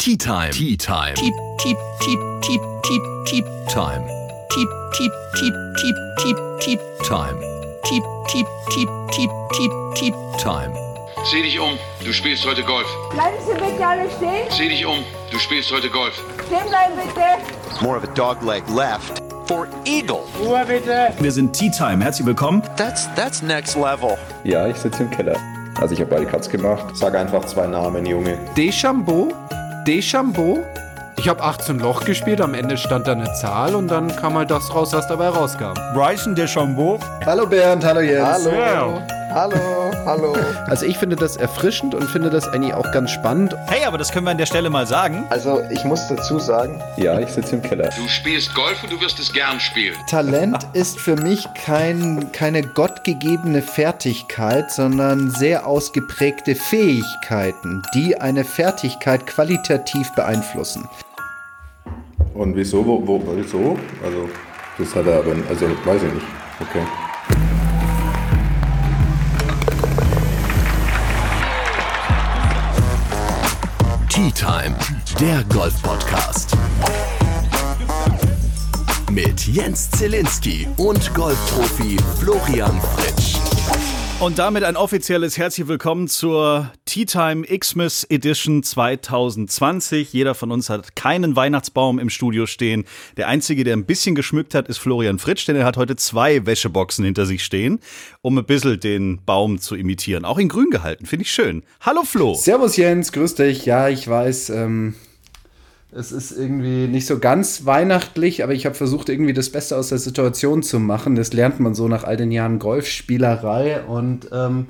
Tea Time. Tea Time. Tea, tea, tea, tea, tea, tea Time. Tea, tea, tea, tea, tea, tea Time. Tea, tea, tea, tea, tea, tea Time. Sieh dich um, du spielst heute Golf. Bleiben Sie bitte alle stehen. Sieh dich um, du spielst heute Golf. Stehen bleiben bitte. more of a dog leg left for eagle. Ruhe bitte. Wir sind Tea Time. Herzlich willkommen. That's that's next level. Ja, ich sitze im Keller. Also ich habe beide Cuts gemacht. Sag einfach zwei Namen, Junge. Deschambeau, Deschambeau. Ich habe 18 Loch gespielt, am Ende stand da eine Zahl und dann kam halt das raus, was dabei rauskam. Bryson DeChambeau. Hallo Bernd, hallo Jens. Hallo. Hallo, hallo. Also ich finde das erfrischend und finde das eigentlich auch ganz spannend. Hey, aber das können wir an der Stelle mal sagen. Also ich muss dazu sagen, Ja, ich sitze im Keller. Du spielst Golf und du wirst es gern spielen. Talent ist für mich kein, keine gottgegebene Fertigkeit, sondern sehr ausgeprägte Fähigkeiten, die eine Fertigkeit qualitativ beeinflussen. und wieso, wo, wo, wieso? Also, das hat er aber, also, weiß ich nicht. Okay. Tea Time. Der Golf Podcast. Mit Jens Zielinski und Golfprofi Florian Fritsch. Und damit ein offizielles Herzlich Willkommen zur Tea Time Xmas Edition 2020. Jeder von uns hat keinen Weihnachtsbaum im Studio stehen. Der einzige, der ein bisschen geschmückt hat, ist Florian Fritsch, denn er hat heute zwei Wäscheboxen hinter sich stehen, um ein bisschen den Baum zu imitieren. Auch in grün gehalten, finde ich schön. Hallo Flo. Servus Jens, grüß dich. Ja, ich weiß, ähm, es ist irgendwie nicht so ganz weihnachtlich, aber ich habe versucht, irgendwie das Beste aus der Situation zu machen. Das lernt man so nach all den Jahren Golfspielerei. Und ähm,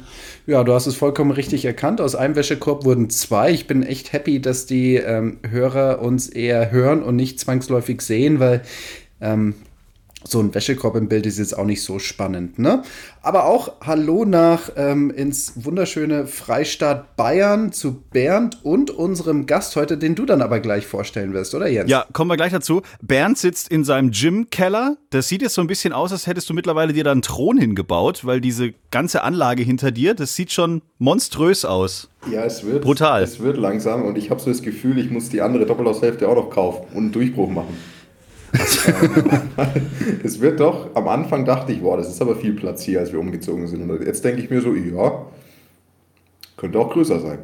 ja, du hast es vollkommen richtig erkannt. Aus einem Wäschekorb wurden zwei. Ich bin echt happy, dass die ähm, Hörer uns eher hören und nicht zwangsläufig sehen, weil ähm, so ein Wäschekorb im Bild ist jetzt auch nicht so spannend, ne? Aber auch Hallo nach ähm, ins wunderschöne Freistaat Bayern zu Bernd und unserem Gast heute, den du dann aber gleich vorstellen wirst, oder Jens? Ja, kommen wir gleich dazu. Bernd sitzt in seinem Gym-Keller. Das sieht jetzt so ein bisschen aus, als hättest du mittlerweile dir da einen Thron hingebaut, weil diese ganze Anlage hinter dir, das sieht schon monströs aus. Ja, es wird. Brutal. Es wird langsam und ich habe so das Gefühl, ich muss die andere Doppelhaushälfte auch noch kaufen und einen Durchbruch machen. es wird doch, am Anfang dachte ich, boah, das ist aber viel Platz hier, als wir umgezogen sind. Und jetzt denke ich mir so, ja, könnte auch größer sein.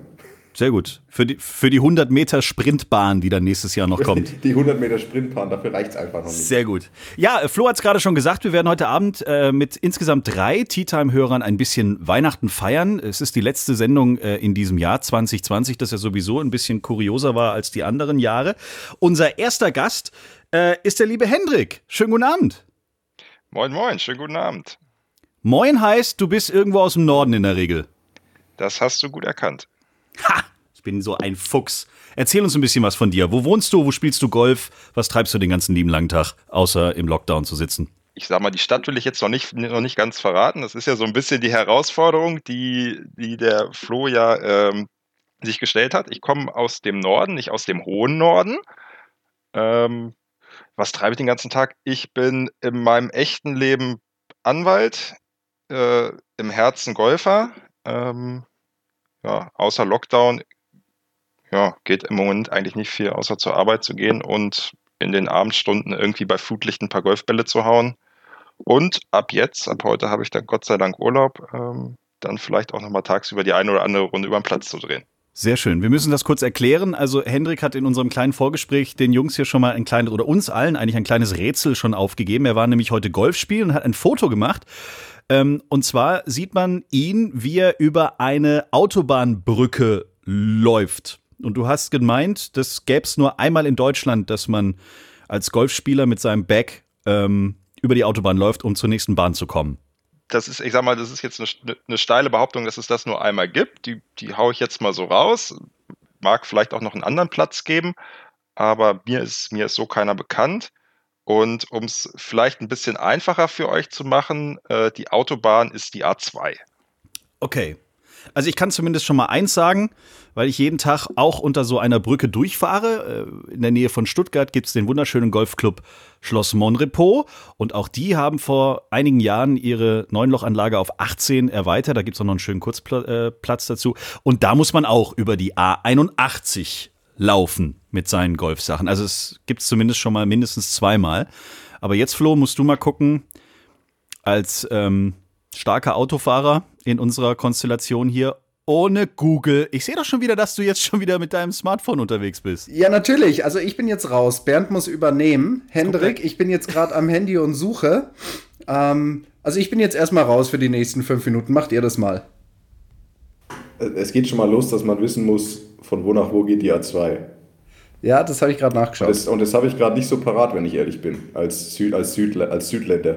Sehr gut. Für die, für die 100 Meter Sprintbahn, die dann nächstes Jahr noch kommt. Die 100 Meter Sprintbahn, dafür reicht es einfach noch nicht. Sehr gut. Ja, äh, Flo hat es gerade schon gesagt, wir werden heute Abend äh, mit insgesamt drei Tea Time-Hörern ein bisschen Weihnachten feiern. Es ist die letzte Sendung äh, in diesem Jahr 2020, das ja sowieso ein bisschen kurioser war als die anderen Jahre. Unser erster Gast äh, ist der liebe Hendrik. Schönen guten Abend. Moin, moin, schönen guten Abend. Moin heißt, du bist irgendwo aus dem Norden in der Regel. Das hast du gut erkannt. Ha! Ich bin so ein Fuchs. Erzähl uns ein bisschen was von dir. Wo wohnst du? Wo spielst du Golf? Was treibst du den ganzen lieben langen Tag, außer im Lockdown zu sitzen? Ich sag mal, die Stadt will ich jetzt noch nicht, noch nicht ganz verraten. Das ist ja so ein bisschen die Herausforderung, die, die der Flo ja ähm, sich gestellt hat. Ich komme aus dem Norden, nicht aus dem hohen Norden. Ähm, was treibe ich den ganzen Tag? Ich bin in meinem echten Leben Anwalt, äh, im Herzen Golfer. Ähm, ja, außer Lockdown ja, geht im Moment eigentlich nicht viel, außer zur Arbeit zu gehen und in den Abendstunden irgendwie bei Flutlicht ein paar Golfbälle zu hauen. Und ab jetzt, ab heute habe ich dann Gott sei Dank Urlaub, ähm, dann vielleicht auch nochmal tagsüber die eine oder andere Runde über den Platz zu drehen. Sehr schön. Wir müssen das kurz erklären. Also Hendrik hat in unserem kleinen Vorgespräch den Jungs hier schon mal ein kleines, oder uns allen eigentlich ein kleines Rätsel schon aufgegeben. Er war nämlich heute Golf spielen und hat ein Foto gemacht. Ähm, und zwar sieht man ihn, wie er über eine Autobahnbrücke läuft. Und du hast gemeint, das gäbe es nur einmal in Deutschland, dass man als Golfspieler mit seinem Bag ähm, über die Autobahn läuft, um zur nächsten Bahn zu kommen. Das ist, ich sag mal, das ist jetzt eine, eine steile Behauptung, dass es das nur einmal gibt. Die, die haue ich jetzt mal so raus. Mag vielleicht auch noch einen anderen Platz geben, aber mir ist, mir ist so keiner bekannt. Und um es vielleicht ein bisschen einfacher für euch zu machen, äh, die Autobahn ist die A2. Okay. Also ich kann zumindest schon mal eins sagen, weil ich jeden Tag auch unter so einer Brücke durchfahre. Äh, In der Nähe von Stuttgart gibt es den wunderschönen Golfclub Schloss Monrepos und auch die haben vor einigen Jahren ihre Neunlochanlage auf 18 erweitert. Da gibt es auch noch einen schönen Kurzplatz dazu. Und da muss man auch über die A81 laufen mit seinen Golfsachen. Also es gibt es zumindest schon mal mindestens zweimal. Aber jetzt, Flo, musst du mal gucken, als ähm, starker Autofahrer in unserer Konstellation hier, ohne Google. Ich sehe doch schon wieder, dass du jetzt schon wieder mit deinem Smartphone unterwegs bist. Ja, natürlich. Also ich bin jetzt raus. Bernd muss übernehmen. Hendrik, ich bin jetzt gerade am Handy und suche. Ähm, also ich bin jetzt erstmal raus für die nächsten fünf Minuten. Macht ihr das mal. Es geht schon mal los, dass man wissen muss, von wo nach wo geht die A2. Ja, das habe ich gerade nachgeschaut. Das, und das habe ich gerade nicht so parat, wenn ich ehrlich bin, als, Süd, als, Südle als Südländer.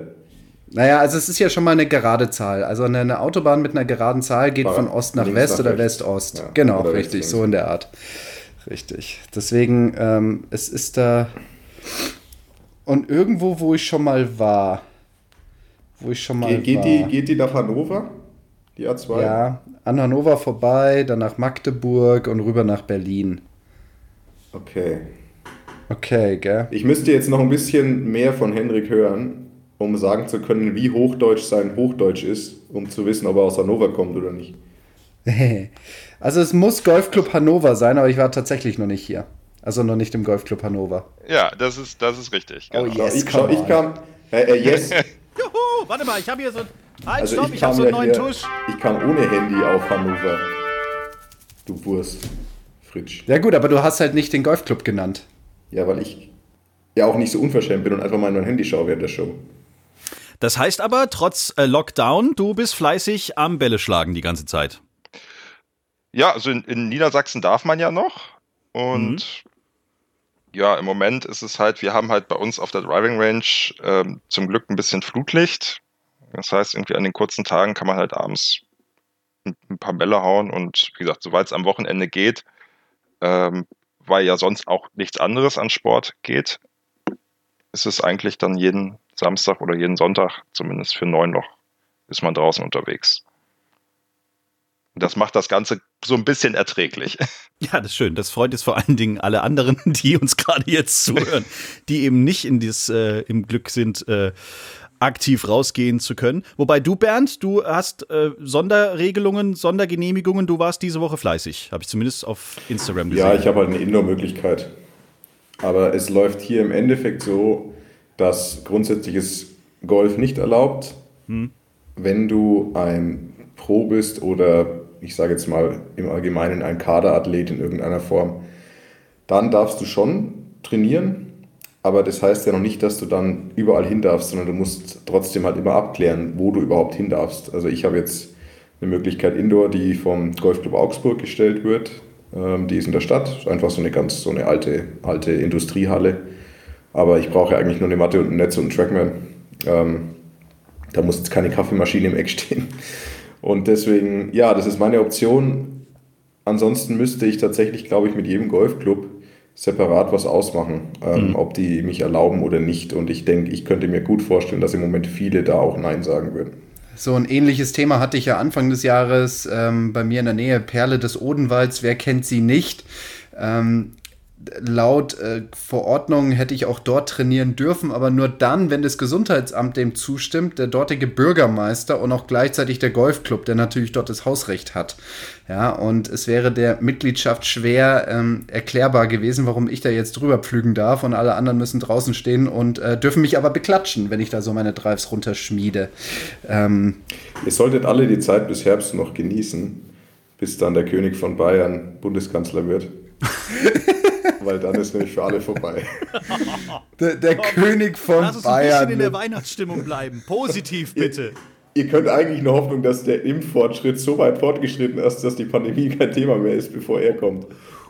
Naja, also es ist ja schon mal eine gerade Zahl. Also eine, Autobahn mit einer geraden Zahl geht von Ost nach West nach oder West-Ost. Ja, genau, oder richtig, so in der Art. Richtig. Deswegen, ähm, es ist da. Und irgendwo, wo ich schon mal war. Wo ich schon mal Ge geht war. Die, geht die nach Hannover? Die A2? Ja, an Hannover vorbei, dann nach Magdeburg und rüber nach Berlin. Okay. Okay, gell? Ich müsste jetzt noch ein bisschen mehr von Henrik hören, um sagen zu können, wie hochdeutsch sein Hochdeutsch ist, um zu wissen, ob er aus Hannover kommt oder nicht. also es muss Golfclub Hannover sein, aber ich war tatsächlich noch nicht hier. Also noch nicht im Golfclub Hannover. Ja, das ist, das ist richtig. Genau. Oh yes, ich, schau, ich kam. Äh, äh, yes. Juhu, warte mal, ich habe hier so. Halt, also stopp, ich, ich habe so einen neuen hier, Tusch. Ich kam ohne Handy auf Hannover. Du Wurst, Fritsch. Ja gut, aber du hast halt nicht den Golfclub genannt. Ja, weil ich ja auch nicht so unverschämt bin und einfach mal in mein Handy schaue während der Show. Das heißt aber, trotz äh, Lockdown, du bist fleißig am Bälle schlagen die ganze Zeit. Ja, also in, in Niedersachsen darf man ja noch. Und mhm. ja, im Moment ist es halt, wir haben halt bei uns auf der Driving Range ähm, zum Glück ein bisschen Flutlicht. Das heißt, irgendwie an den kurzen Tagen kann man halt abends ein, ein paar Bälle hauen und wie gesagt, soweit es am Wochenende geht, ähm, weil ja sonst auch nichts anderes an Sport geht, ist es eigentlich dann jeden Samstag oder jeden Sonntag, zumindest für neun noch, ist man draußen unterwegs. Das macht das Ganze so ein bisschen erträglich. Ja, das ist schön. Das freut jetzt vor allen Dingen alle anderen, die uns gerade jetzt zuhören, die eben nicht in dieses, äh, im Glück sind, äh, aktiv rausgehen zu können. Wobei du, Bernd, du hast äh, Sonderregelungen, Sondergenehmigungen. Du warst diese Woche fleißig, habe ich zumindest auf Instagram gesehen. Ja, ich habe halt eine Indoor-Möglichkeit. Aber es läuft hier im Endeffekt so, dass grundsätzliches Golf nicht erlaubt, hm. wenn du ein Pro bist oder ich sage jetzt mal im Allgemeinen ein Kaderathlet in irgendeiner Form. Dann darfst du schon trainieren, aber das heißt ja noch nicht, dass du dann überall hin darfst, sondern du musst trotzdem halt immer abklären, wo du überhaupt hin darfst. Also ich habe jetzt eine Möglichkeit Indoor, die vom Golfclub Augsburg gestellt wird. Ähm, die ist in der Stadt, einfach so eine ganz so eine alte, alte Industriehalle. Aber ich brauche eigentlich nur eine Matte und ein Netz und einen Trackman. Ähm, da muss jetzt keine Kaffeemaschine im Eck stehen. Und deswegen, ja, das ist meine Option. Ansonsten müsste ich tatsächlich, glaube ich, mit jedem Golfclub separat was ausmachen, ähm, mhm. ob die mich erlauben oder nicht. Und ich denke, ich könnte mir gut vorstellen, dass im Moment viele da auch Nein sagen würden. So ein ähnliches Thema hatte ich ja Anfang des Jahres ähm, bei mir in der Nähe, Perle des Odenwalds, wer kennt sie nicht? Ähm, laut äh, Verordnung hätte ich auch dort trainieren dürfen, aber nur dann, wenn das Gesundheitsamt dem zustimmt, der dortige Bürgermeister und auch gleichzeitig der Golfclub, der natürlich dort das Hausrecht hat. Ja, und es wäre der Mitgliedschaft schwer ähm, erklärbar gewesen, warum ich da jetzt drüber pflügen darf und alle anderen müssen draußen stehen und äh, dürfen mich aber beklatschen, wenn ich da so meine Drives runterschmiede. Ähm, Ihr solltet alle die Zeit bis Herbst noch genießen, bis dann der König von Bayern Bundeskanzler wird. Weil dann ist nämlich für alle vorbei. Der, der König von Lass uns Bayern. Lass ein bisschen in der Weihnachtsstimmung bleiben. Positiv bitte. Ihr, ihr könnt eigentlich nur Hoffnung, dass der Impffortschritt so weit fortgeschritten ist, dass die Pandemie kein Thema mehr ist, bevor er kommt.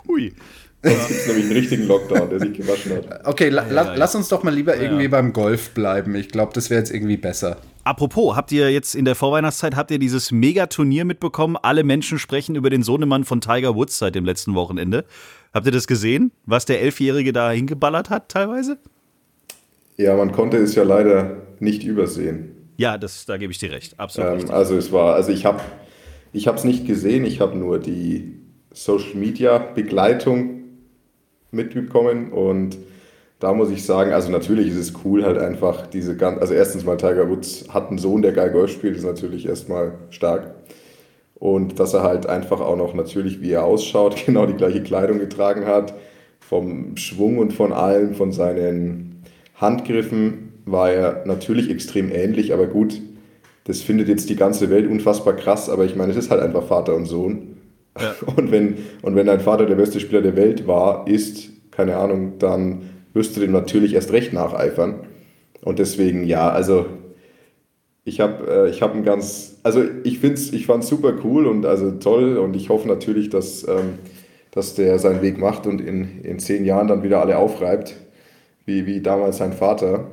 Hui. Sonst gibt es nämlich einen richtigen Lockdown, der sich gewaschen hat. Okay, la ja, ja, lass uns doch mal lieber ja, irgendwie beim Golf bleiben. Ich glaube, das wäre jetzt irgendwie besser. Apropos, habt ihr jetzt in der Vorweihnachtszeit, habt ihr dieses Megaturnier mitbekommen? Alle Menschen sprechen über den Sohnemann von Tiger Woods seit dem letzten Wochenende. Habt ihr das gesehen, was der Elfjährige da hingeballert hat teilweise? Ja, man konnte es ja leider nicht übersehen. Ja, das, da gebe ich dir recht, absolut. Ähm, also es war, also ich habe ich es nicht gesehen, ich habe nur die Social Media Begleitung mitbekommen und da muss ich sagen, also natürlich ist es cool, halt einfach diese ganz, also erstens mal Tiger Woods hat einen Sohn, der geil Golf spielt, ist natürlich erstmal stark. Und dass er halt einfach auch noch natürlich, wie er ausschaut, genau die gleiche Kleidung getragen hat. Vom Schwung und von allem, von seinen Handgriffen war er natürlich extrem ähnlich, aber gut, das findet jetzt die ganze Welt unfassbar krass, aber ich meine, es ist halt einfach Vater und Sohn. Ja. Und, wenn, und wenn dein Vater der beste Spieler der Welt war, ist, keine Ahnung, dann wirst du dem natürlich erst recht nacheifern. Und deswegen, ja, also ich habe äh, ich hab ein ganz, also ich finde ich fand super cool und also toll und ich hoffe natürlich, dass, ähm, dass der seinen Weg macht und in, in zehn Jahren dann wieder alle aufreibt, wie, wie damals sein Vater.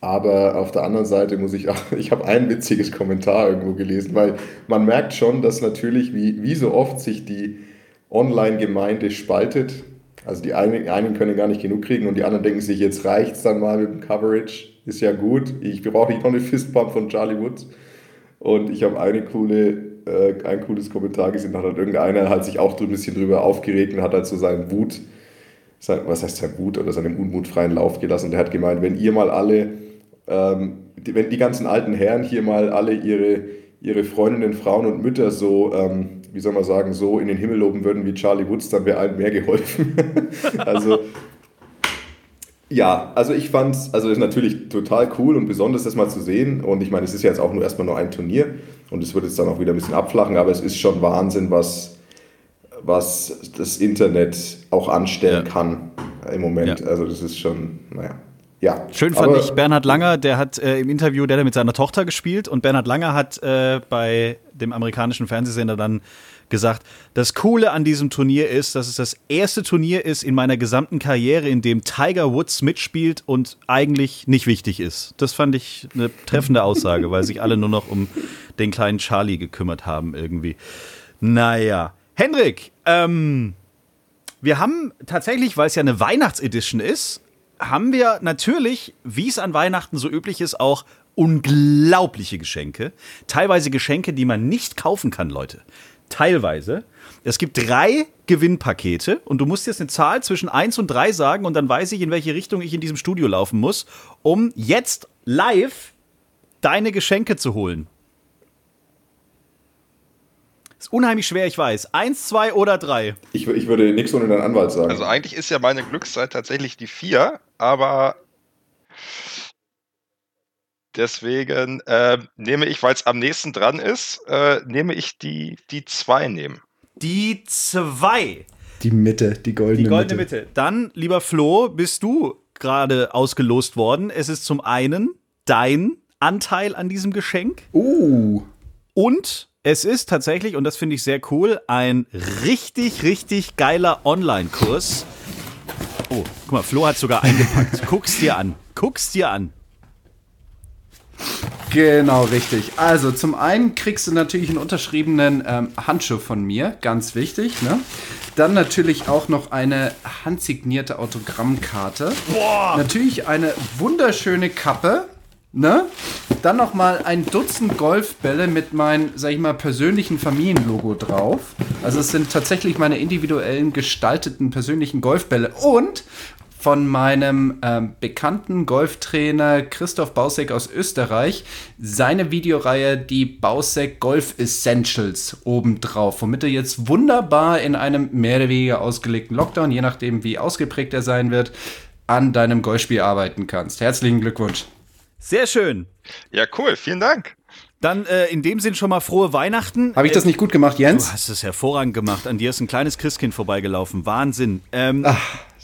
Aber auf der anderen Seite muss ich auch, ich habe ein witziges Kommentar irgendwo gelesen, weil man merkt schon, dass natürlich, wie, wie so oft sich die Online-Gemeinde spaltet. Also die einen, einen können gar nicht genug kriegen und die anderen denken sich, jetzt reicht es dann mal mit dem Coverage, ist ja gut. Ich brauche nicht noch eine Fistbump von Charlie Woods. Und ich habe eine coole, äh, ein cooles Kommentar gesehen, da hat halt irgendeiner hat sich auch ein bisschen drüber aufgeregt und hat halt so seinen Wut, sein, was heißt sein Wut oder seinen Unmut freien Lauf gelassen. Und der hat gemeint, wenn ihr mal alle ähm, die, wenn die ganzen alten Herren hier mal alle ihre, ihre Freundinnen, Frauen und Mütter so, ähm, wie soll man sagen, so in den Himmel loben würden wie Charlie Woods, dann wäre allen mehr geholfen. also ja, also ich fand es, also ist natürlich total cool und besonders, das mal zu sehen. Und ich meine, es ist ja jetzt auch nur erstmal nur ein Turnier und es wird jetzt dann auch wieder ein bisschen abflachen, aber es ist schon Wahnsinn, was, was das Internet auch anstellen ja. kann im Moment. Ja. Also das ist schon, naja. Ja, Schön fand ich Bernhard Langer, der hat äh, im Interview, der hat mit seiner Tochter gespielt und Bernhard Langer hat äh, bei dem amerikanischen Fernsehsender dann gesagt, das Coole an diesem Turnier ist, dass es das erste Turnier ist in meiner gesamten Karriere, in dem Tiger Woods mitspielt und eigentlich nicht wichtig ist. Das fand ich eine treffende Aussage, weil sich alle nur noch um den kleinen Charlie gekümmert haben irgendwie. Naja. Hendrik, ähm, wir haben tatsächlich, weil es ja eine Weihnachtsedition ist, haben wir natürlich, wie es an Weihnachten so üblich ist, auch unglaubliche Geschenke. Teilweise Geschenke, die man nicht kaufen kann, Leute. Teilweise. Es gibt drei Gewinnpakete und du musst jetzt eine Zahl zwischen 1 und 3 sagen und dann weiß ich, in welche Richtung ich in diesem Studio laufen muss, um jetzt live deine Geschenke zu holen. Ist unheimlich schwer, ich weiß. Eins, zwei oder drei? Ich, ich würde nichts ohne deinen Anwalt sagen. Also eigentlich ist ja meine Glückszeit tatsächlich die vier, aber deswegen äh, nehme ich, weil es am nächsten dran ist, äh, nehme ich die, die zwei nehmen. Die zwei. Die Mitte, die goldene, die goldene Mitte. Mitte. Dann, lieber Flo, bist du gerade ausgelost worden. Es ist zum einen dein Anteil an diesem Geschenk. Uh. Und es ist tatsächlich, und das finde ich sehr cool, ein richtig, richtig geiler Online-Kurs. Oh, guck mal, Flo hat sogar eingepackt. Guck's dir an. Guck's dir an. Genau, richtig. Also zum einen kriegst du natürlich einen unterschriebenen ähm, Handschuh von mir, ganz wichtig. Ne? Dann natürlich auch noch eine handsignierte Autogrammkarte. Boah. Natürlich eine wunderschöne Kappe Ne? Dann noch mal ein Dutzend Golfbälle mit meinem, sag ich mal, persönlichen Familienlogo drauf. Also es sind tatsächlich meine individuellen gestalteten persönlichen Golfbälle und von meinem ähm, bekannten Golftrainer Christoph Bausek aus Österreich seine Videoreihe die Bausek Golf Essentials obendrauf, womit du jetzt wunderbar in einem mehr oder weniger ausgelegten Lockdown, je nachdem wie ausgeprägt er sein wird, an deinem Golfspiel arbeiten kannst. Herzlichen Glückwunsch. Sehr schön. Ja, cool. Vielen Dank. Dann äh, in dem Sinn schon mal frohe Weihnachten. Habe ich das nicht gut gemacht, Jens? Du hast es hervorragend gemacht. An dir ist ein kleines Christkind vorbeigelaufen. Wahnsinn. Ähm,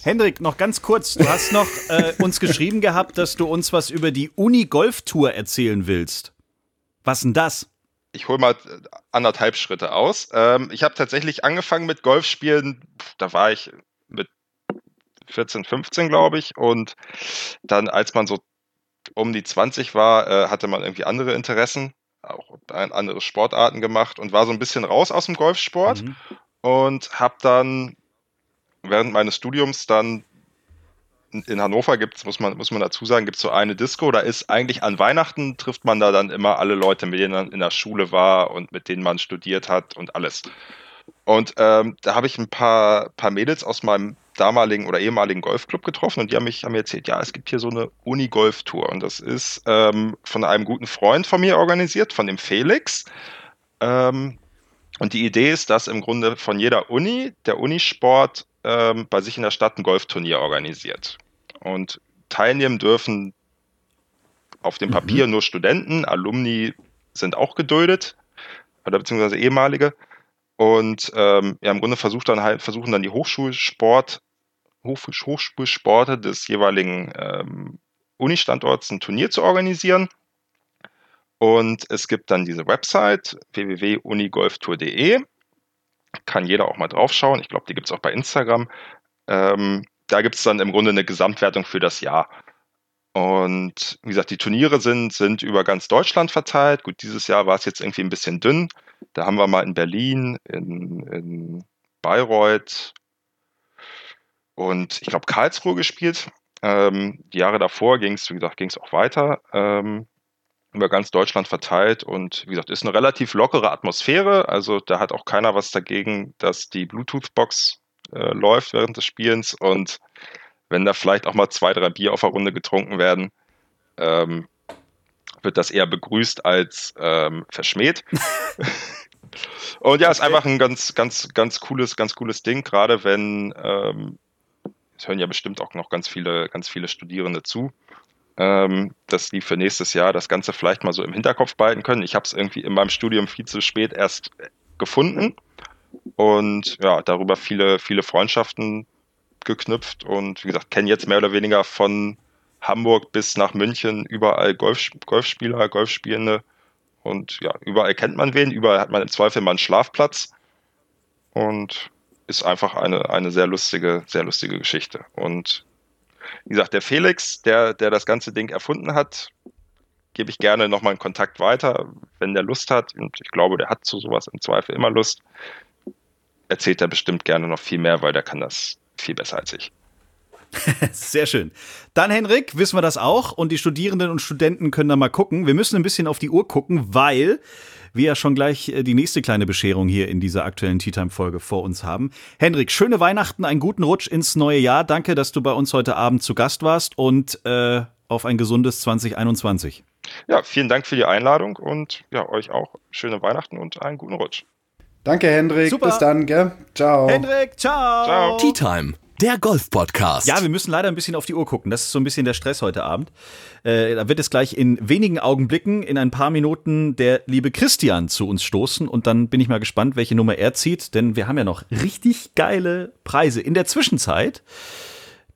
Hendrik, noch ganz kurz. Du hast noch äh, uns geschrieben gehabt, dass du uns was über die Uni-Golf-Tour erzählen willst. Was denn das? Ich hole mal anderthalb Schritte aus. Ähm, ich habe tatsächlich angefangen mit Golfspielen. Da war ich mit 14, 15, glaube ich. Und dann, als man so um die 20 war, äh, hatte man irgendwie andere Interessen, auch andere Sportarten gemacht und war so ein bisschen raus aus dem Golfsport mhm. und habe dann während meines Studiums dann in Hannover gibt es, muss man, muss man dazu sagen, gibt es so eine Disco, da ist eigentlich an Weihnachten trifft man da dann immer alle Leute, mit denen man in der Schule war und mit denen man studiert hat und alles. Und ähm, da habe ich ein paar, paar Mädels aus meinem damaligen oder ehemaligen Golfclub getroffen und die haben, mich, haben mir erzählt, ja, es gibt hier so eine Uni-Golf-Tour und das ist ähm, von einem guten Freund von mir organisiert, von dem Felix. Ähm, Und die Idee ist, dass im Grunde von jeder Uni der Unisport ähm, bei sich in der Stadt ein Golfturnier organisiert. Und teilnehmen dürfen auf dem Papier nur Studenten, Alumni sind auch geduldet, oder beziehungsweise ehemalige. Und ähm, ja, im Grunde versucht dann halt, versuchen dann die Hochschulsport, Hoch, Hochschulsporte des jeweiligen ähm, Uni-Standorts ein Turnier zu organisieren. Und es gibt dann diese Website www.unigolftour.de. Kann jeder auch mal draufschauen. Ich glaube, die gibt es auch bei Instagram. Ähm, da gibt es dann im Grunde eine Gesamtwertung für das Jahr. Und wie gesagt, die Turniere sind, sind über ganz Deutschland verteilt. Gut, dieses Jahr war es jetzt irgendwie ein bisschen dünn. Da haben wir mal in Berlin, in, in Bayreuth und ich glaube Karlsruhe gespielt. Ähm, die Jahre davor ging es, wie gesagt, ging es auch weiter. Ähm, über ganz Deutschland verteilt und wie gesagt, ist eine relativ lockere Atmosphäre. Also da hat auch keiner was dagegen, dass die Bluetooth-Box äh, läuft während des Spielens und wenn da vielleicht auch mal zwei, drei Bier auf der Runde getrunken werden, ähm, wird das eher begrüßt als ähm, verschmäht. und ja, ist einfach ein ganz, ganz, ganz cooles, ganz cooles Ding, gerade wenn ähm, es hören ja bestimmt auch noch ganz viele, ganz viele Studierende zu ähm, dass die für nächstes Jahr das Ganze vielleicht mal so im Hinterkopf behalten können. Ich habe es irgendwie in meinem Studium viel zu spät erst gefunden und ja, darüber viele, viele Freundschaften geknüpft und wie gesagt, kenne jetzt mehr oder weniger von Hamburg bis nach München überall Golf, Golfspieler, Golfspielende und ja, überall kennt man wen, überall hat man im Zweifel mal einen Schlafplatz und ist einfach eine, eine sehr lustige, sehr lustige Geschichte. Und wie gesagt, der Felix, der, der das ganze Ding erfunden hat, gebe ich gerne nochmal einen Kontakt weiter, wenn der Lust hat. Und ich glaube, der hat zu sowas im Zweifel immer Lust. Erzählt er bestimmt gerne noch viel mehr, weil der kann das viel besser als ich. Sehr schön. Dann, Henrik, wissen wir das auch. Und die Studierenden und Studenten können da mal gucken. Wir müssen ein bisschen auf die Uhr gucken, weil wir ja schon gleich äh, die nächste kleine Bescherung hier in dieser aktuellen Tea Time Folge vor uns haben. Henrik, schöne Weihnachten, einen guten Rutsch ins neue Jahr. Danke, dass du bei uns heute Abend zu Gast warst und äh, auf ein gesundes 2021. Ja, vielen Dank für die Einladung und ja, euch auch schöne Weihnachten und einen guten Rutsch. Danke, Hendrik. Super. Bis dann, gell? Ciao. Hendrik, ciao. ciao. Tea Time der Golf-Podcast. Ja, wir müssen leider ein bisschen auf die Uhr gucken. Das ist so ein bisschen der Stress heute Abend. Äh, da wird es gleich in wenigen Augenblicken, in ein paar Minuten, der liebe Christian zu uns stoßen. Und dann bin ich mal gespannt, welche Nummer er zieht. Denn wir haben ja noch richtig geile Preise. In der Zwischenzeit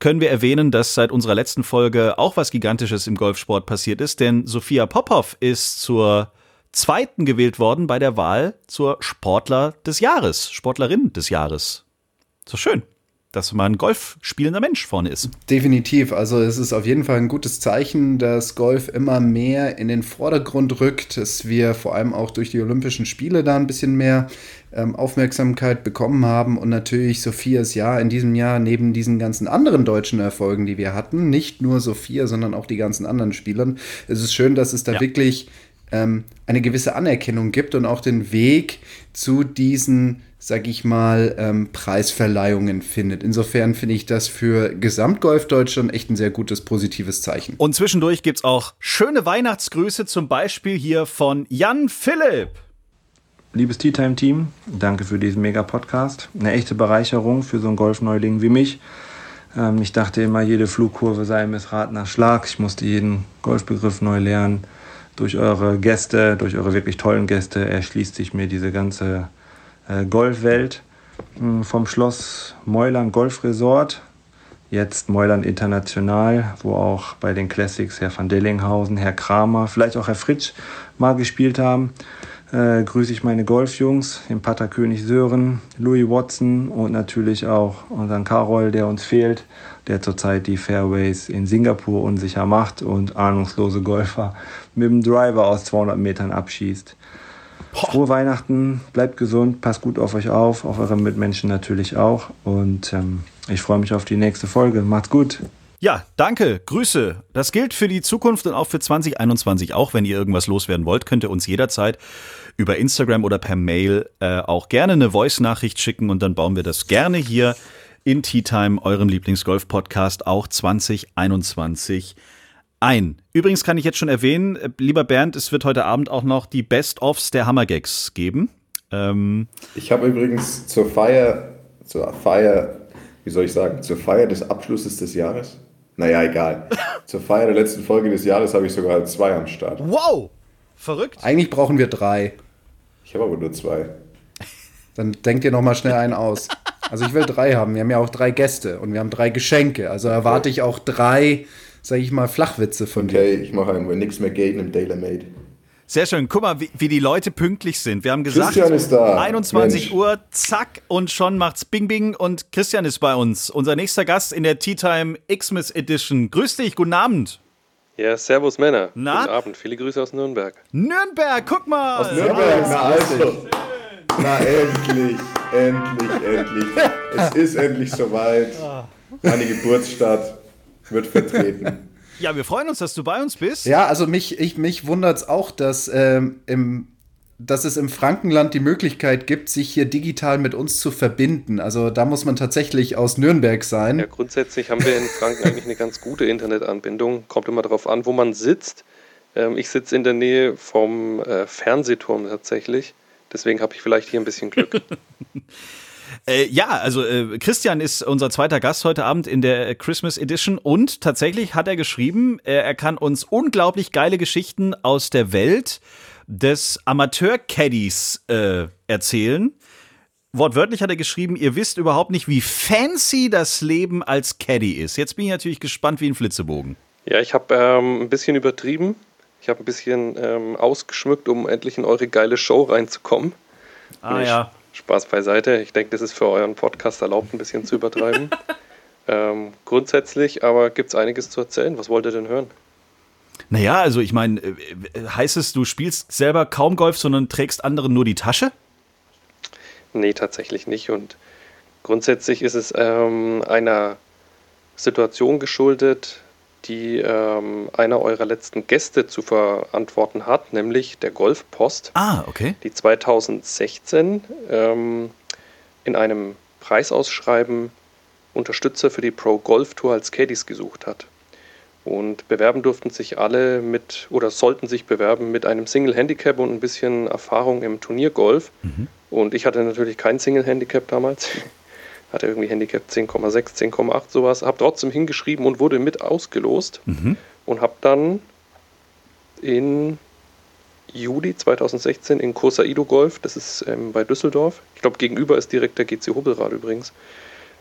können wir erwähnen, dass seit unserer letzten Folge auch was Gigantisches im Golfsport passiert ist. Denn Sophia Popov ist zur zweiten gewählt worden bei der Wahl zur Sportler des Jahres, Sportlerin des Jahres. So schön dass man ein Golf spielender Mensch vorne ist. Definitiv. Also es ist auf jeden Fall ein gutes Zeichen, dass Golf immer mehr in den Vordergrund rückt, dass wir vor allem auch durch die Olympischen Spiele da ein bisschen mehr ähm, Aufmerksamkeit bekommen haben und natürlich Sophias Jahr in diesem Jahr neben diesen ganzen anderen deutschen Erfolgen, die wir hatten, nicht nur Sophia, sondern auch die ganzen anderen Spielern. Es ist schön, dass es da ja. wirklich ähm, eine gewisse Anerkennung gibt und auch den Weg zu diesen sag ich mal, ähm, Preisverleihungen findet. Insofern finde ich das für Gesamtgolf Deutschland echt ein sehr gutes, positives Zeichen. Und zwischendurch gibt es auch schöne Weihnachtsgrüße, zum Beispiel hier von Jan Philipp. Liebes Tea Time Team, danke für diesen mega Podcast. Eine echte Bereicherung für so einen Golfneuling wie mich. Ähm, ich dachte immer, jede Flugkurve sei ein missratener Schlag. Ich musste jeden Golfbegriff neu lernen. Durch eure Gäste, durch eure wirklich tollen Gäste erschließt sich mir diese ganze äh, Golfwelt hm, vom Schloss Meuland Golf Resort, jetzt Meuland International, wo auch bei den Classics Herr van Dellinghausen, Herr Kramer, vielleicht auch Herr Fritsch mal gespielt haben. Äh, grüße ich meine Golfjungs, den Pater König Sören, Louis Watson und natürlich auch unseren Carol, der uns fehlt, der zurzeit die Fairways in Singapur unsicher macht und ahnungslose Golfer mit dem Driver aus 200 Metern abschießt. Frohe Weihnachten, bleibt gesund, passt gut auf euch auf, auf eure Mitmenschen natürlich auch. Und ähm, ich freue mich auf die nächste Folge. Macht's gut. Ja, danke, Grüße. Das gilt für die Zukunft und auch für 2021 auch. Wenn ihr irgendwas loswerden wollt, könnt ihr uns jederzeit über Instagram oder per Mail äh, auch gerne eine Voice-Nachricht schicken und dann bauen wir das gerne hier in Tea Time, eurem Lieblingsgolf-Podcast, auch 2021 ein. Übrigens kann ich jetzt schon erwähnen, äh, lieber Bernd, es wird heute Abend auch noch die Best-ofs der Hammergags geben. Ähm, ich habe übrigens zur Feier, zur Feier, wie soll ich sagen, zur Feier des Abschlusses des Jahres? Naja, egal. zur Feier der letzten Folge des Jahres habe ich sogar zwei am Start. Wow! Verrückt. Eigentlich brauchen wir drei. Ich habe aber nur zwei. Dann denkt ihr nochmal schnell einen aus. Also ich will drei haben. Wir haben ja auch drei Gäste und wir haben drei Geschenke. Also erwarte ich auch drei, sage ich mal, Flachwitze von okay, dir. Okay, ich mache einen, wenn nichts mehr geht, im Tailor Made. Sehr schön. Guck mal, wie, wie, die Leute pünktlich sind. Wir haben gesagt, Christian ist da. 21 Mensch. Uhr, zack, und schon macht's Bing Bing und Christian ist bei uns. Unser nächster Gast in der Tea Time Xmas Edition. Grüß dich, guten Abend. Ja, servus Männer. Na? Guten Abend. Viele Grüße aus Nürnberg. Nürnberg, guck mal. Aus Nürnberg, na also. Na endlich, endlich, endlich. Es ist endlich soweit. Meine Geburtsstadt wird vertreten. Ja, wir freuen uns, dass du bei uns bist. Ja, also mich, ich, mich wundert es auch, dass, ähm, im, dass es im Frankenland die Möglichkeit gibt, sich hier digital mit uns zu verbinden. Also da muss man tatsächlich aus Nürnberg sein. Ja, grundsätzlich haben wir in Franken eigentlich eine ganz gute Internetanbindung. Kommt immer darauf an, wo man sitzt. Ähm, ich sitze in der Nähe vom äh, Fernsehturm tatsächlich. Deswegen habe ich vielleicht hier ein bisschen Glück. Äh, ja, also äh, Christian ist unser zweiter Gast heute Abend in der Christmas Edition und tatsächlich hat er geschrieben, äh, er kann uns unglaublich geile Geschichten aus der Welt des Amateur-Caddies äh, erzählen. Wortwörtlich hat er geschrieben, ihr wisst überhaupt nicht, wie fancy das Leben als Caddy ist. Jetzt bin ich natürlich gespannt wie ein Flitzebogen. Ja, ich habe ähm, ein bisschen übertrieben. Ich habe ein bisschen ähm, ausgeschmückt, um endlich in eure geile Show reinzukommen. Ah ja. Spaß beiseite. Ich denke, das ist für euren Podcast erlaubt, ein bisschen zu übertreiben. ähm, grundsätzlich, aber gibt es einiges zu erzählen. Was wollt ihr denn hören? Naja, also ich meine, äh, heißt es, du spielst selber kaum Golf, sondern trägst anderen nur die Tasche? Nee, tatsächlich nicht. Und grundsätzlich ist es ähm, einer Situation geschuldet, die ähm, einer eurer letzten Gäste zu verantworten hat, nämlich der Golfpost. Ah, okay. Die 2016 ähm, in einem Preisausschreiben Unterstützer für die Pro Golf Tour als Caddies gesucht hat. Und bewerben durften sich alle mit oder sollten sich bewerben mit einem Single Handicap und ein bisschen Erfahrung im Turniergolf. Mhm. Und ich hatte natürlich kein Single Handicap damals. Hatte irgendwie Handicap 10,6, 10,8 sowas. Habe trotzdem hingeschrieben und wurde mit ausgelost. Mhm. Und habe dann in Juli 2016 in Kursaido Golf, das ist ähm, bei Düsseldorf, ich glaube gegenüber ist direkt der GC Hubbelrad übrigens,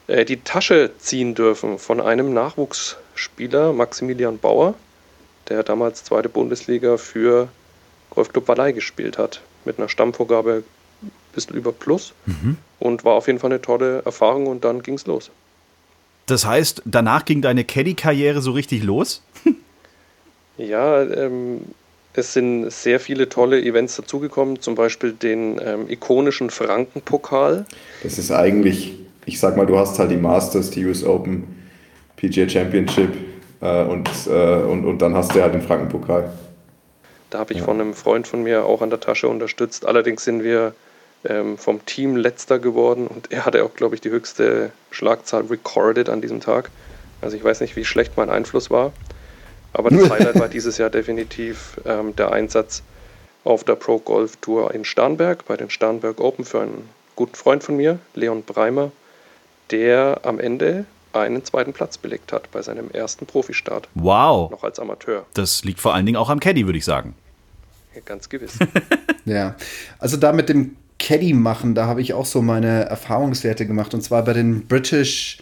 äh, die Tasche ziehen dürfen von einem Nachwuchsspieler, Maximilian Bauer, der damals zweite Bundesliga für Golfclub Wallei gespielt hat, mit einer Stammvorgabe bisschen über Plus Mhm. und war auf jeden Fall eine tolle Erfahrung und dann ging es los. Das heißt, danach ging deine Caddy-Karriere so richtig los? Ja, ähm, es sind sehr viele tolle Events dazugekommen, zum Beispiel den ähm, ikonischen Frankenpokal. Das ist eigentlich, ich sag mal, du hast halt die Masters, die US Open, PGA Championship äh, und, äh, und, und dann hast du halt den Frankenpokal. Da habe ich Ja. von einem Freund von mir auch an der Tasche unterstützt. Allerdings sind wir ähm, vom Team letzter geworden und er hatte auch, glaube ich, die höchste Schlagzahl recorded an diesem Tag. Also ich weiß nicht, wie schlecht mein Einfluss war. Aber das Highlight war dieses Jahr definitiv ähm, der Einsatz auf der Pro Golf Tour in Starnberg, bei den Starnberg Open für einen guten Freund von mir, Leon Breimer, der am Ende einen zweiten Platz belegt hat bei seinem ersten Profistart. Wow. Noch als Amateur. Das liegt vor allen Dingen auch am Caddy, würde ich sagen. Ja, ganz gewiss. Ja, also da mit dem Caddy machen, da habe ich auch so meine Erfahrungswerte gemacht. Und zwar bei den British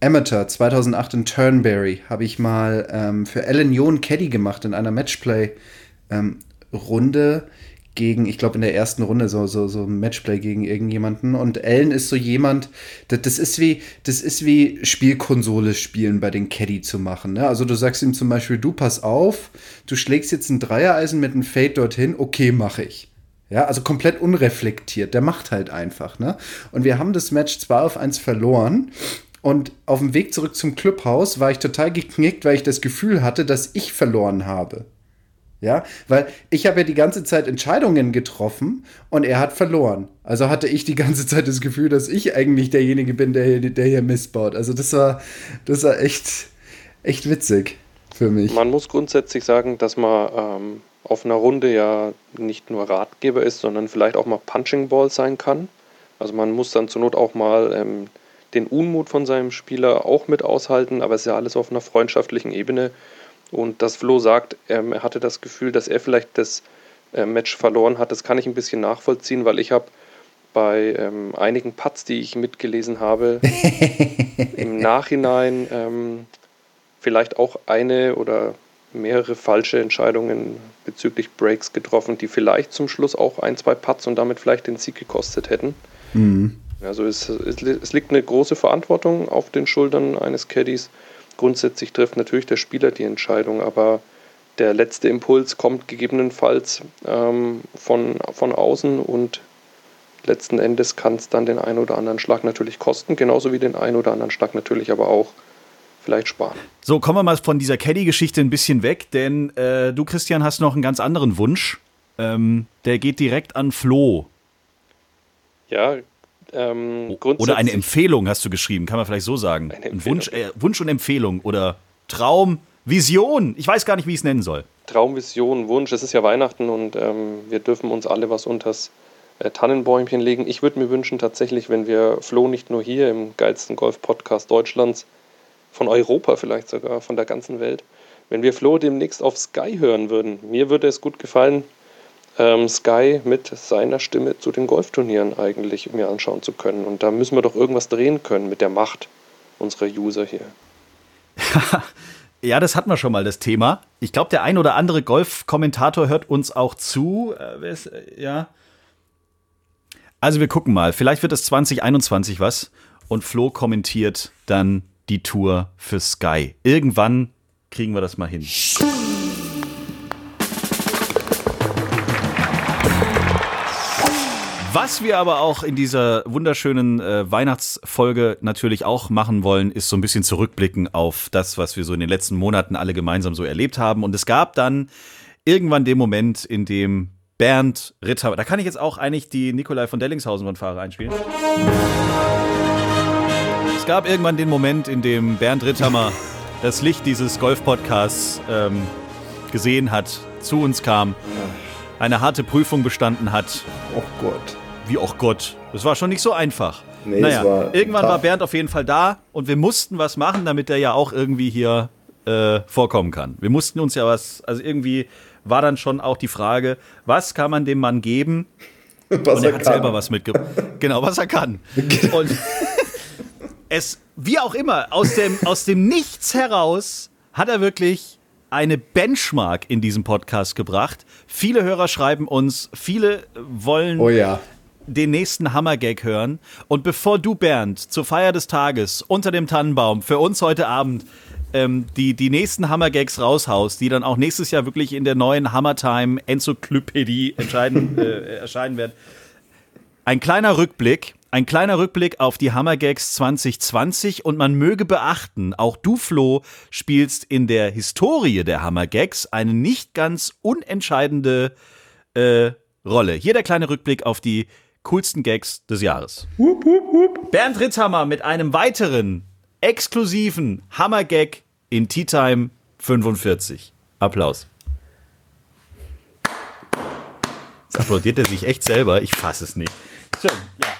Amateur 2008 in Turnberry habe ich mal ähm, für Alan Yoon Caddy gemacht in einer Matchplay-Runde gegen, ich glaube in der ersten Runde so, so, so ein Matchplay gegen irgendjemanden. Und Alan ist so jemand, das, das ist wie, das ist wie Spielkonsole spielen bei den Caddy zu machen. Ne? Also du sagst ihm zum Beispiel, du pass auf, du schlägst jetzt ein Dreiereisen mit einem Fade dorthin, okay, mache ich. Ja, also komplett unreflektiert. Der macht halt einfach, ne? Und wir haben das Match 2 auf 1 verloren. Und auf dem Weg zurück zum Clubhaus war ich total geknickt, weil ich das Gefühl hatte, dass ich verloren habe. Ja, weil ich habe ja die ganze Zeit Entscheidungen getroffen und er hat verloren. Also hatte ich die ganze Zeit das Gefühl, dass ich eigentlich derjenige bin, der hier, der hier missbaut. Also das war, das war echt, echt witzig für mich. Man muss grundsätzlich sagen, dass man ähm, auf einer Runde ja nicht nur Ratgeber ist, sondern vielleicht auch mal Punching Ball sein kann. Also man muss dann zur Not auch mal ähm, den Unmut von seinem Spieler auch mit aushalten, aber es ist ja alles auf einer freundschaftlichen Ebene. Und dass Flo sagt, ähm, er hatte das Gefühl, dass er vielleicht das äh, Match verloren hat, das kann ich ein bisschen nachvollziehen, weil ich habe bei ähm, einigen Putts, die ich mitgelesen habe, im Nachhinein ähm, vielleicht auch eine oder mehrere falsche Entscheidungen bezüglich Breaks getroffen, die vielleicht zum Schluss auch ein, zwei Putts und damit vielleicht den Sieg gekostet hätten. Mhm. Also es, es, es, liegt eine große Verantwortung auf den Schultern eines Caddies. Grundsätzlich trifft natürlich der Spieler die Entscheidung, aber der letzte Impuls kommt gegebenenfalls ähm, von, von außen und letzten Endes kann es dann den einen oder anderen Schlag natürlich kosten, genauso wie den einen oder anderen Schlag natürlich aber auch vielleicht sparen. So, kommen wir mal von dieser Caddy-Geschichte ein bisschen weg, denn äh, du, Christian, hast noch einen ganz anderen Wunsch. Ähm, der geht direkt an Flo. Ja, ähm, oder eine Empfehlung hast du geschrieben, kann man vielleicht so sagen. Ein Wunsch, äh, Wunsch und Empfehlung oder Traum, Vision. Ich weiß gar nicht, wie ich es nennen soll. Traum, Vision, Wunsch. Es ist ja Weihnachten und ähm, wir dürfen uns alle was unters äh, Tannenbäumchen legen. Ich würde mir wünschen, tatsächlich, wenn wir Flo nicht nur hier im geilsten Golf-Podcast Deutschlands, von Europa vielleicht sogar, von der ganzen Welt, wenn wir Flo demnächst auf Sky hören würden. Mir würde es gut gefallen, ähm, Sky mit seiner Stimme zu den Golfturnieren eigentlich mir anschauen zu können. Und da müssen wir doch irgendwas drehen können mit der Macht unserer User hier. ja, das hatten wir schon mal, das Thema. Ich glaube, der ein oder andere Golf-Kommentator hört uns auch zu. Äh, äh, ja. Also wir gucken mal. Vielleicht wird es 2021 was. Und Flo kommentiert dann die Tour für Sky. Irgendwann kriegen wir das mal hin. Was wir aber auch in dieser wunderschönen äh, Weihnachtsfolge natürlich auch machen wollen, ist so ein bisschen zurückblicken auf das, was wir so in den letzten Monaten alle gemeinsam so erlebt haben. Und es gab dann irgendwann den Moment, in dem Bernd Ritter, da kann ich jetzt auch eigentlich die Nikolai von Dellingshausen von Fahrer einspielen. Es gab irgendwann den Moment, in dem Bernd Ritthammer das Licht dieses Golf-Podcasts ähm, gesehen hat, zu uns kam, eine harte Prüfung bestanden hat. Oh Gott wie auch Gott. Das war schon nicht so einfach. Nee, naja, war irgendwann tough. war Bernd auf jeden Fall da und wir mussten was machen, damit er ja auch irgendwie hier äh, vorkommen kann. Wir mussten uns ja was, also irgendwie war dann schon auch die Frage, was kann man dem Mann geben? Was und er, er hat kann. selber was mitgebracht. genau, was er kann. und es, wie auch immer, aus dem, aus dem Nichts heraus hat er wirklich eine Benchmark in diesem Podcast gebracht. Viele Hörer schreiben uns, viele wollen oh ja den nächsten Hammergag hören. Und bevor du, Bernd, zur Feier des Tages unter dem Tannenbaum für uns heute Abend ähm, die, die nächsten Hammergags raushaust, die dann auch nächstes Jahr wirklich in der neuen Hammertime Enzyklopädie äh, erscheinen werden. Ein kleiner Rückblick, ein kleiner Rückblick auf die Hammergags 2020 und man möge beachten, auch du, Flo, spielst in der Historie der Hammergags eine nicht ganz unentscheidende äh, Rolle. Hier der kleine Rückblick auf die coolsten Gags des Jahres. Hup, hup, hup. Bernd Ritzhammer mit einem weiteren exklusiven Hammer-Gag in Tea Time 45. Applaus. Jetzt applaudiert er sich echt selber. Ich fasse es nicht. Schön, ja.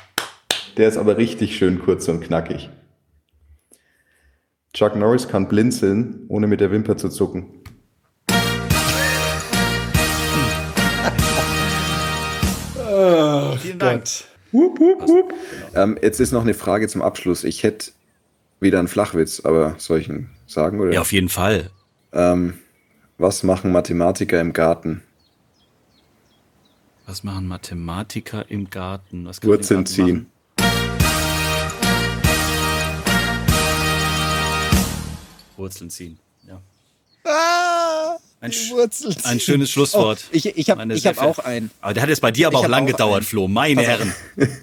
Der ist aber richtig schön kurz und knackig. Chuck Norris kann blinzeln, ohne mit der Wimper zu zucken. Oh, Vielen Dank. Hup, hup, hup. Ähm, jetzt ist noch eine Frage zum Abschluss. Ich hätte wieder einen Flachwitz, aber soll ich ihn sagen? Oder? Ja, auf jeden Fall. Ähm, was machen Mathematiker im Garten? Was machen Mathematiker im Garten? Was Wurzeln ziehen. Wurzeln ziehen, ja. Ah! Ein, ein, schönes Schlusswort. Oh, ich ich habe hab auch einen. Aber der hat jetzt bei dir aber auch lang gedauert, einen. Flo. Meine Pass Herren.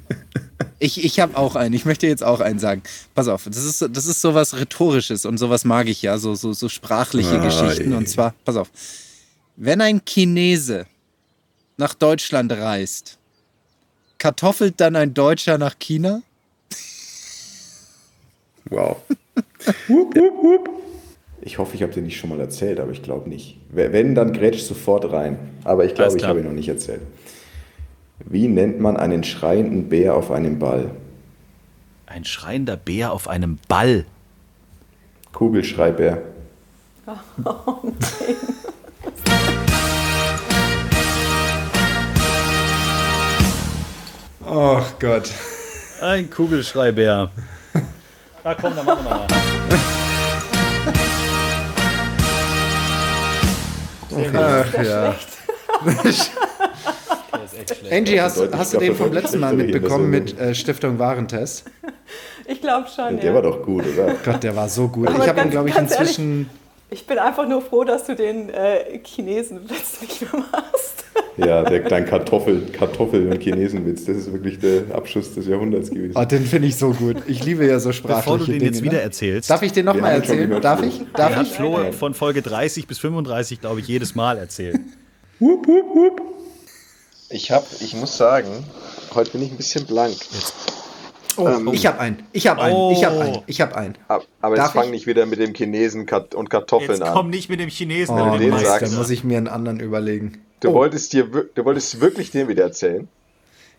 Ich, ich habe auch einen. Ich möchte jetzt auch einen sagen. Pass auf, das ist, das ist sowas Rhetorisches und sowas mag ich ja, so, so, so sprachliche ah, Geschichten. Ey. Und zwar, pass auf, wenn ein Chinese nach Deutschland reist, kartoffelt dann ein Deutscher nach China? Wow. wup, wup, wup. Ich hoffe, ich habe den nicht schon mal erzählt, aber ich glaube nicht. Wenn, dann grätsch sofort rein. Aber ich glaube, ich habe ihn noch nicht erzählt. Wie nennt man einen schreienden Bär auf einem Ball? Ein schreiender Bär auf einem Ball. Kugelschreibär. Oh nein. Oh Gott. Ein Kugelschreibär. Na komm, dann machen wir mal. Ach ja. Angie, hast, hast du den vom letzten Mal mitbekommen Hinweise. mit äh, Stiftung Warentest? Ich glaube schon, Der ja. war doch gut, oder? Gott, der war so gut. Aber ich habe ihn, glaube ich, ganz ehrlich, inzwischen. Ich bin einfach nur froh, dass du den äh, Chinesen jetzt nicht mehr machst. Ja, der kleine Kartoffel, Kartoffel- und Chinesenwitz, das ist wirklich der Abschuss des Jahrhunderts gewesen. Oh, den finde ich so gut. Ich liebe ja so sprachliche Bevor du den Dinge. jetzt ne? wieder erzählst. Darf ich den nochmal erzählen? Darf ich? Den Darf hat ich? Flo von Folge 30 bis 35, glaube ich, jedes Mal erzählt. Ich hab, ich muss sagen, heute bin ich ein bisschen blank. Oh, Ähm, ich habe einen. Ich habe einen. Ich habe Oh. einen. Ich habe einen. Ab- Aber Darf jetzt fang ich? nicht wieder mit dem Chinesen und Kartoffeln Jetzt an. komm nicht mit dem Chinesen, Oh, wenn du den Mist, sagst dann muss ich mir einen anderen überlegen. Du, Oh. wolltest dir, du wolltest wirklich den wieder erzählen?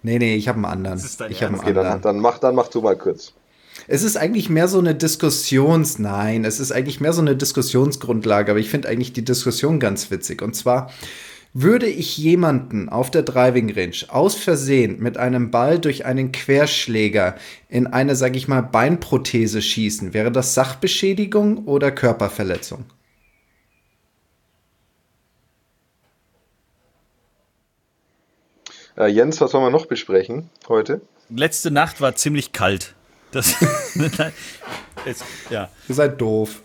Nee, nee, ich habe einen anderen. ist dein Ich habe einen Okay, dann, anderen. dann, mach, dann mach du mal kurz. Es ist eigentlich mehr so eine Diskussions... Nein, es ist eigentlich mehr so eine Diskussionsgrundlage, aber ich finde eigentlich die Diskussion ganz witzig. Und zwar, würde ich jemanden auf der Driving Range aus Versehen mit einem Ball durch einen Querschläger in eine, sag ich mal, Beinprothese schießen, wäre das Sachbeschädigung oder Körperverletzung? Äh, Jens, was wollen wir noch besprechen heute? Letzte Nacht war ziemlich kalt. Das, es, ja. Ihr seid doof.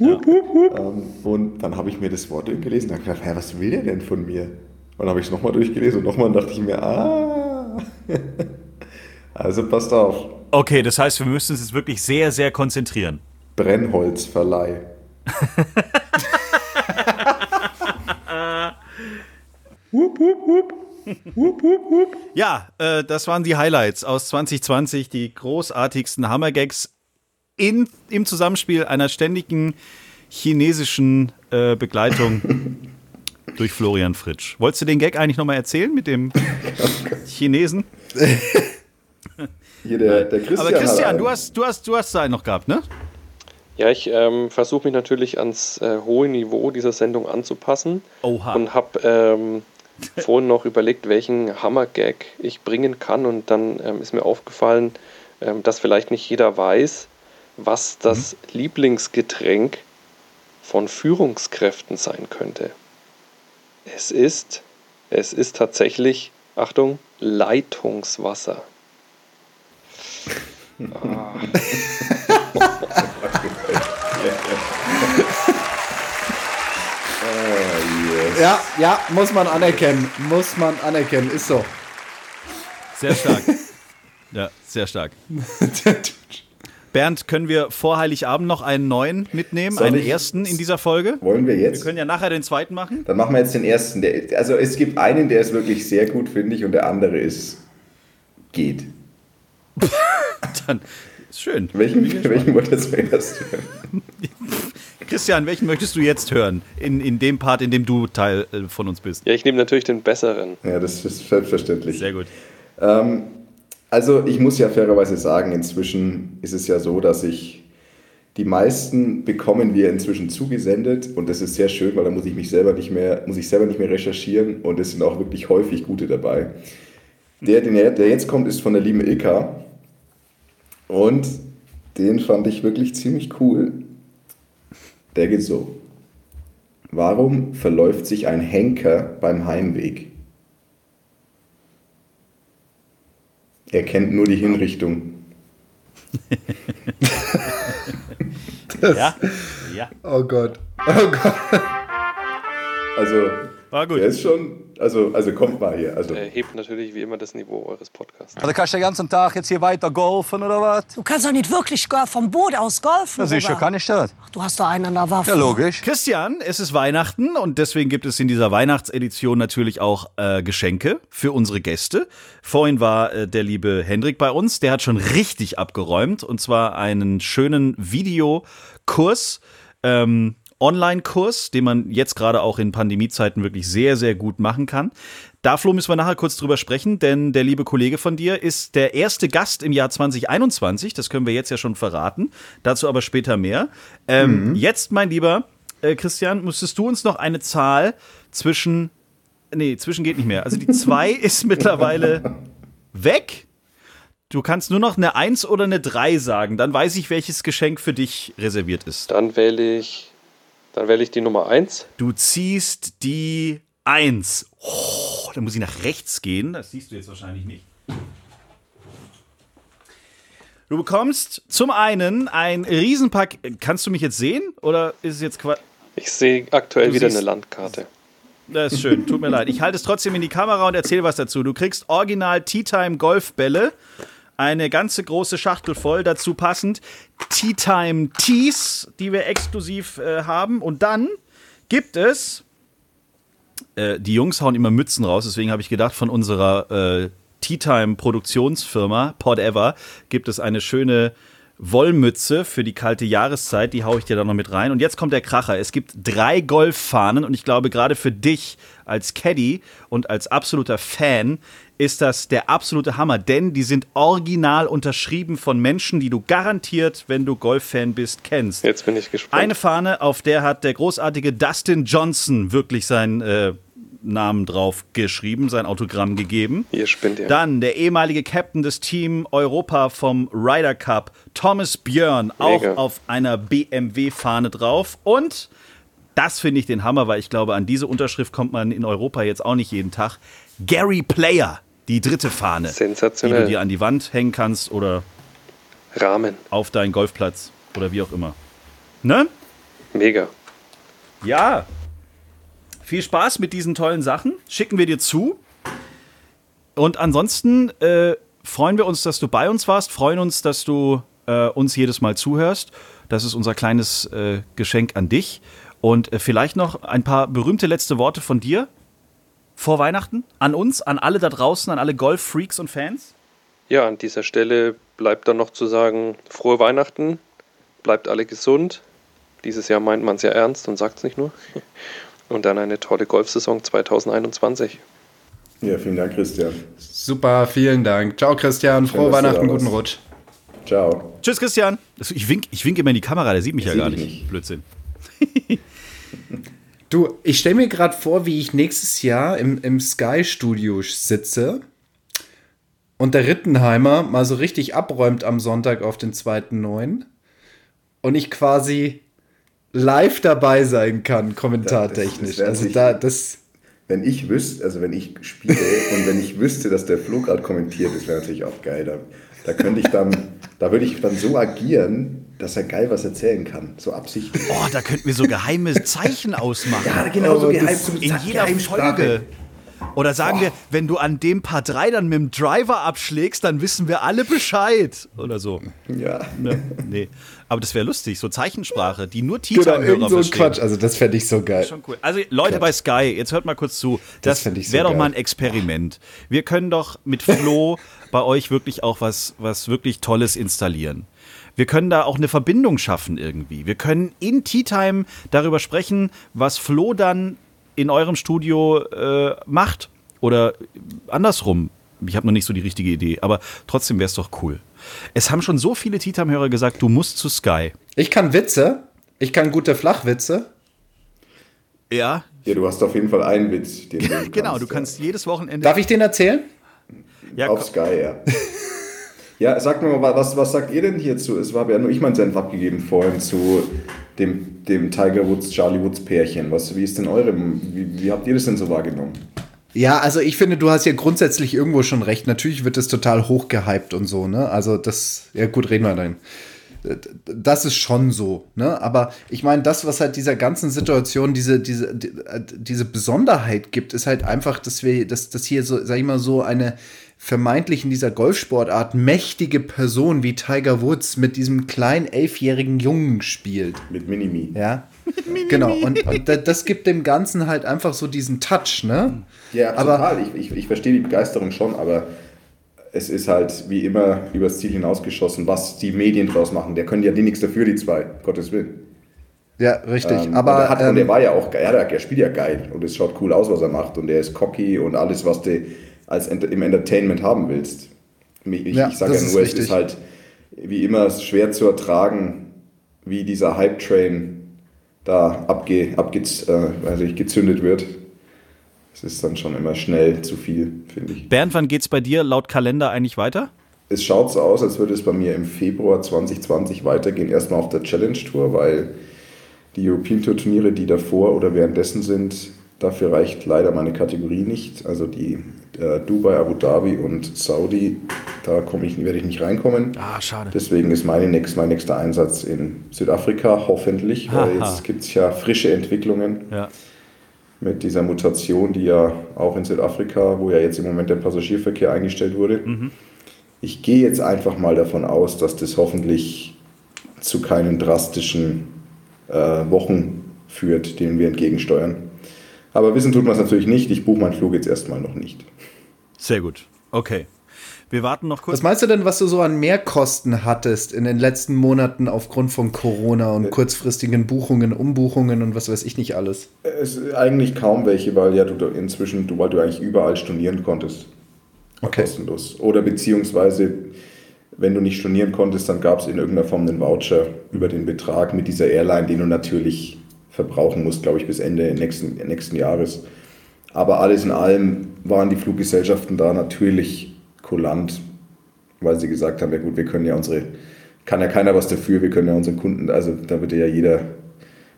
Ähm, und dann habe ich mir das Wort gelesen und habe gedacht, hä, was will der denn von mir? Und dann habe ich es nochmal durchgelesen und nochmal dachte ich mir, ah. also passt auf. Okay, das heißt, wir müssen uns jetzt wirklich sehr, sehr konzentrieren. Brennholzverleih. Ja, äh, das waren die Highlights aus 2020, die großartigsten Hammergags in, im Zusammenspiel einer ständigen chinesischen äh, Begleitung durch Florian Fritsch. Wolltest du den Gag eigentlich nochmal erzählen mit dem Chinesen? Hier der, der Christian. Aber Christian, du hast, du hast, du hast einen noch gehabt, ne? Ja, ich ähm, versuche mich natürlich ans äh, hohe Niveau dieser Sendung anzupassen Oha. und habe ähm, vorhin noch überlegt, welchen Hammer-Gag ich bringen kann und dann ähm, ist mir aufgefallen, ähm, dass vielleicht nicht jeder weiß, was das Lieblingsgetränk von Führungskräften sein könnte. Es ist, es ist tatsächlich, Achtung, Leitungswasser. Ah. Ja, ja, muss man anerkennen. Muss man anerkennen. Ist so. Sehr stark. ja, sehr stark. Bernd, können wir vor Heiligabend noch einen neuen mitnehmen? Soll einen ich- ersten in dieser Folge? Wollen wir Wir jetzt? können ja nachher den zweiten machen. Dann machen wir jetzt den ersten. Der, also es gibt einen, der ist wirklich sehr gut, finde ich, und der andere ist geht. Dann ist schön. Welchen, welchen wollt ihr zuerst hören? Christian, welchen möchtest du jetzt hören? In, in dem Part, in dem du Teil äh, von uns bist. Ja, ich nehme natürlich den besseren. Ja, das ist selbstverständlich. Sehr gut. Ähm, also ich muss ja fairerweise sagen, inzwischen ist es ja so, dass ich die meisten bekommen wir inzwischen zugesendet und das ist sehr schön, weil da muss ich mich selber nicht mehr, muss ich selber nicht mehr recherchieren und es sind auch wirklich häufig gute dabei. Der, den, er- der jetzt kommt, ist von der lieben Ilka und den fand ich wirklich ziemlich cool. Der geht so. Warum verläuft sich ein Henker beim Heimweg? Er kennt nur die Hinrichtung. Ja, ja. Oh Gott. Oh Gott. Also, War gut. der ist schon, also, also kommt mal hier. Also, Er hebt natürlich wie immer das Niveau eures Podcasts. Also kannst du den ganzen Tag jetzt hier weiter golfen oder was? Du kannst doch nicht wirklich vom Boot aus golfen. Ja, sicher kann ich das. Ach, Du hast doch einen an der Waffe. Ja, logisch. Christian, es ist Weihnachten und deswegen gibt es in dieser Weihnachtsedition natürlich auch äh, Geschenke für unsere Gäste. Vorhin war äh, der liebe Hendrik bei uns, der hat schon richtig abgeräumt und zwar einen schönen Videokurs ähm, Online-Kurs, den man jetzt gerade auch in Pandemiezeiten wirklich sehr, sehr gut machen kann. Da, Flo, müssen wir nachher kurz drüber sprechen, denn der liebe Kollege von dir ist der erste Gast im Jahr 2021. Das können wir jetzt ja schon verraten. Dazu aber später mehr. Ähm, Mhm. Jetzt, mein lieber äh, Christian, müsstest du uns noch eine Zahl zwischen. Nee, zwischen geht nicht mehr. Also die 2 ist mittlerweile weg. Du kannst nur noch eine 1 oder eine 3 sagen. Dann weiß ich, welches Geschenk für dich reserviert ist. Dann wähle ich, dann wähle ich die Nummer 1. Du ziehst die 1. Oh, da muss ich nach rechts gehen. Das siehst du jetzt wahrscheinlich nicht. Du bekommst zum einen ein Riesenpack. Kannst du mich jetzt sehen? Oder ist es jetzt Quatsch? Ich sehe aktuell Du wieder eine Landkarte. Das ist schön, tut mir leid. Ich halte es trotzdem in die Kamera und erzähle was dazu. Du kriegst original Tea Time Golfbälle, eine ganze große Schachtel voll, dazu passend Tea Time Tees, die wir exklusiv äh, haben. Und dann gibt es, äh, die Jungs hauen immer Mützen raus, deswegen habe ich gedacht, von unserer äh, Tea Time Produktionsfirma Pod Ever gibt es eine schöne Wollmütze für die kalte Jahreszeit, die haue ich dir da noch mit rein. Und jetzt kommt der Kracher. Es gibt drei Golffahnen und ich glaube, gerade für dich als Caddy und als absoluter Fan ist das der absolute Hammer, denn die sind original unterschrieben von Menschen, die du garantiert, wenn du Golffan bist, kennst. Jetzt bin ich gespannt. Eine Fahne, auf der hat der großartige Dustin Johnson wirklich seinen äh, Namen drauf geschrieben, sein Autogramm gegeben. Ihr spinnt ja. Dann der ehemalige Captain des Team Europa vom Ryder Cup, Thomas Björn, auch Mega. auf einer BMW-Fahne drauf. Und das finde ich den Hammer, weil ich glaube, an diese Unterschrift kommt man in Europa jetzt auch nicht jeden Tag. Gary Player, die dritte Fahne, die Sensationell. du dir an die Wand hängen kannst oder Rahmen. auf deinen Golfplatz oder wie auch immer. Ne? Mega. Ja. Viel Spaß mit diesen tollen Sachen. Schicken wir dir zu. Und ansonsten äh, freuen wir uns, dass du bei uns warst. Freuen uns, dass du äh, uns jedes Mal zuhörst. Das ist unser kleines äh, Geschenk an dich. Und äh, vielleicht noch ein paar berühmte letzte Worte von dir vor Weihnachten an uns, an alle da draußen, an alle Golf-Freaks und Fans. Ja, an dieser Stelle bleibt dann noch zu sagen, frohe Weihnachten, bleibt alle gesund. Dieses Jahr meint man es ja ernst und sagt es nicht nur. Und dann eine tolle Golfsaison 2021. Ja, vielen Dank, Christian. Super, vielen Dank. Ciao, Christian. Frohe du Weihnachten, guten. Rutsch. Ciao. Tschüss, Christian. Also Ich wink, ich wink immer in die Kamera, der sieht mich ja sieht gar dich nicht. Blödsinn. Du, ich stelle mir gerade vor, wie ich nächstes Jahr im, im Sky-Studio sitze und der Rittenheimer mal so richtig abräumt am Sonntag auf den 2.9. und ich quasi live dabei sein kann, kommentartechnisch. Das- das also da, das, Wenn ich wüsste, also wenn ich spiele und wenn ich wüsste, dass der Flo gerade kommentiert, das wäre natürlich auch geil. Da, da könnte ich dann, da würde ich dann so agieren, dass er geil was erzählen kann. So absichtlich. Oh, da könnten wir so geheime Zeichen ausmachen. Ja, genau, so Oh, geheim- das- so In jeder. Folge. Oder sagen wir, wenn du an dem Paar 3 dann mit dem Driver abschlägst, dann wissen wir alle Bescheid. Oder so. Ja. Ne? Nee. Aber das wäre lustig, so Zeichensprache, die nur Tea-Time-Hörer irgend so verstehen. Quatsch. Also das fände ich so geil. Schon cool. Also Leute bei Sky, jetzt hört mal kurz zu. Das Das, so wäre doch mal ein Experiment. Wir können doch mit Flo bei euch wirklich auch was, was wirklich Tolles installieren. Wir können da auch eine Verbindung schaffen irgendwie. Wir können in Tea Time darüber sprechen, was Flo dann in eurem Studio äh, macht. Oder andersrum. Ich habe noch nicht so die richtige Idee, aber trotzdem wäre es doch cool. Es haben schon so viele Tea Time-Hörer gesagt, du musst zu Sky. Ich kann Witze. Ich kann gute Flachwitze. Ja. Ja, du hast auf jeden Fall einen Witz. Den du Genau, du kannst jedes Wochenende. Darf ich den erzählen? Ja, Auf Sky, ja. ja, sagt mir mal, was, was sagt ihr denn hierzu? Es war ja nur ich meinen Senf abgegeben vorhin zu dem, dem Tiger Woods, Charlie Woods Pärchen. Was, wie ist denn eure, wie, wie habt ihr das denn so wahrgenommen? Ja, also ich finde, du hast ja grundsätzlich irgendwo schon recht. Natürlich wird es total hochgehypt und so, ne? Also das, ja gut, reden wir dann. Das ist schon so, ne? Aber ich meine, das, was halt dieser ganzen Situation diese, diese, die- äh, diese Besonderheit gibt, ist halt einfach, dass wir, dass, dass hier so, sag ich mal, so eine vermeintlich in dieser Golfsportart mächtige Person wie Tiger Woods mit diesem kleinen elfjährigen Jungen spielt. Mit Minimi. Ja. Genau, und, und da- das gibt dem Ganzen halt einfach so diesen Touch, ne? Ja, Aber- total. Ich, ich, ich verstehe die Begeisterung schon, aber es ist halt wie immer übers Ziel hinausgeschossen, was die Medien draus machen. Der können ja die nichts dafür, die zwei. Gottes Willen. Ja, richtig. Ähm, aber und er, hat, ähm, und er war ja auch geil, er, er spielt ja geil und es schaut cool aus, was er macht und er ist cocky und alles, was du als Ent im Entertainment haben willst. Ich, ich, Ja, ich sage ja nur, es ist halt wie immer schwer zu ertragen, wie dieser Hype-Train da abge, abge, äh, also gezündet wird. Es ist dann schon immer schnell zu viel, finde ich. Bernd, wann geht's bei dir laut Kalender eigentlich weiter? Es schaut so aus, als würde es bei mir im Februar 2020 weitergehen. Erstmal auf der Challenge Tour, weil die European Tour Turniere, die davor oder währenddessen sind, dafür reicht leider meine Kategorie nicht. Also die äh, Dubai, Abu Dhabi und Saudi, da komme ich, werde ich nicht reinkommen. Ah, schade. Deswegen ist meine nächst, mein nächster Einsatz in Südafrika, hoffentlich, weil Haha. jetzt gibt es ja frische Entwicklungen Ja. mit dieser Mutation, die ja auch in Südafrika, wo ja jetzt im Moment der Passagierverkehr eingestellt wurde. Ich gehe jetzt einfach mal davon aus, dass das hoffentlich zu keinen drastischen äh, Wochen führt, denen wir entgegensteuern. Aber wissen tut man es natürlich nicht. Ich buche meinen Flug jetzt erstmal noch nicht. Sehr gut. Okay. Wir warten noch kurz. was meinst du denn, was du so an Mehrkosten hattest in den letzten Monaten aufgrund von Corona Äh. und kurzfristigen Buchungen, Umbuchungen und was weiß ich nicht alles? Es ist eigentlich kaum welche, weil ja du da inzwischen, du, weil du eigentlich überall stornieren konntest. War Kostenlos. Oder beziehungsweise, wenn du nicht stornieren konntest, dann gab es in irgendeiner Form einen Voucher über den Betrag mit dieser Airline, den du natürlich verbrauchen musst, glaube ich, bis Ende nächsten, nächsten Jahres. Aber alles in allem waren die Fluggesellschaften da natürlich kulant, weil sie gesagt haben, ja gut, wir können ja unsere, kann ja keiner was dafür, wir können ja unseren Kunden, also da würde ja jeder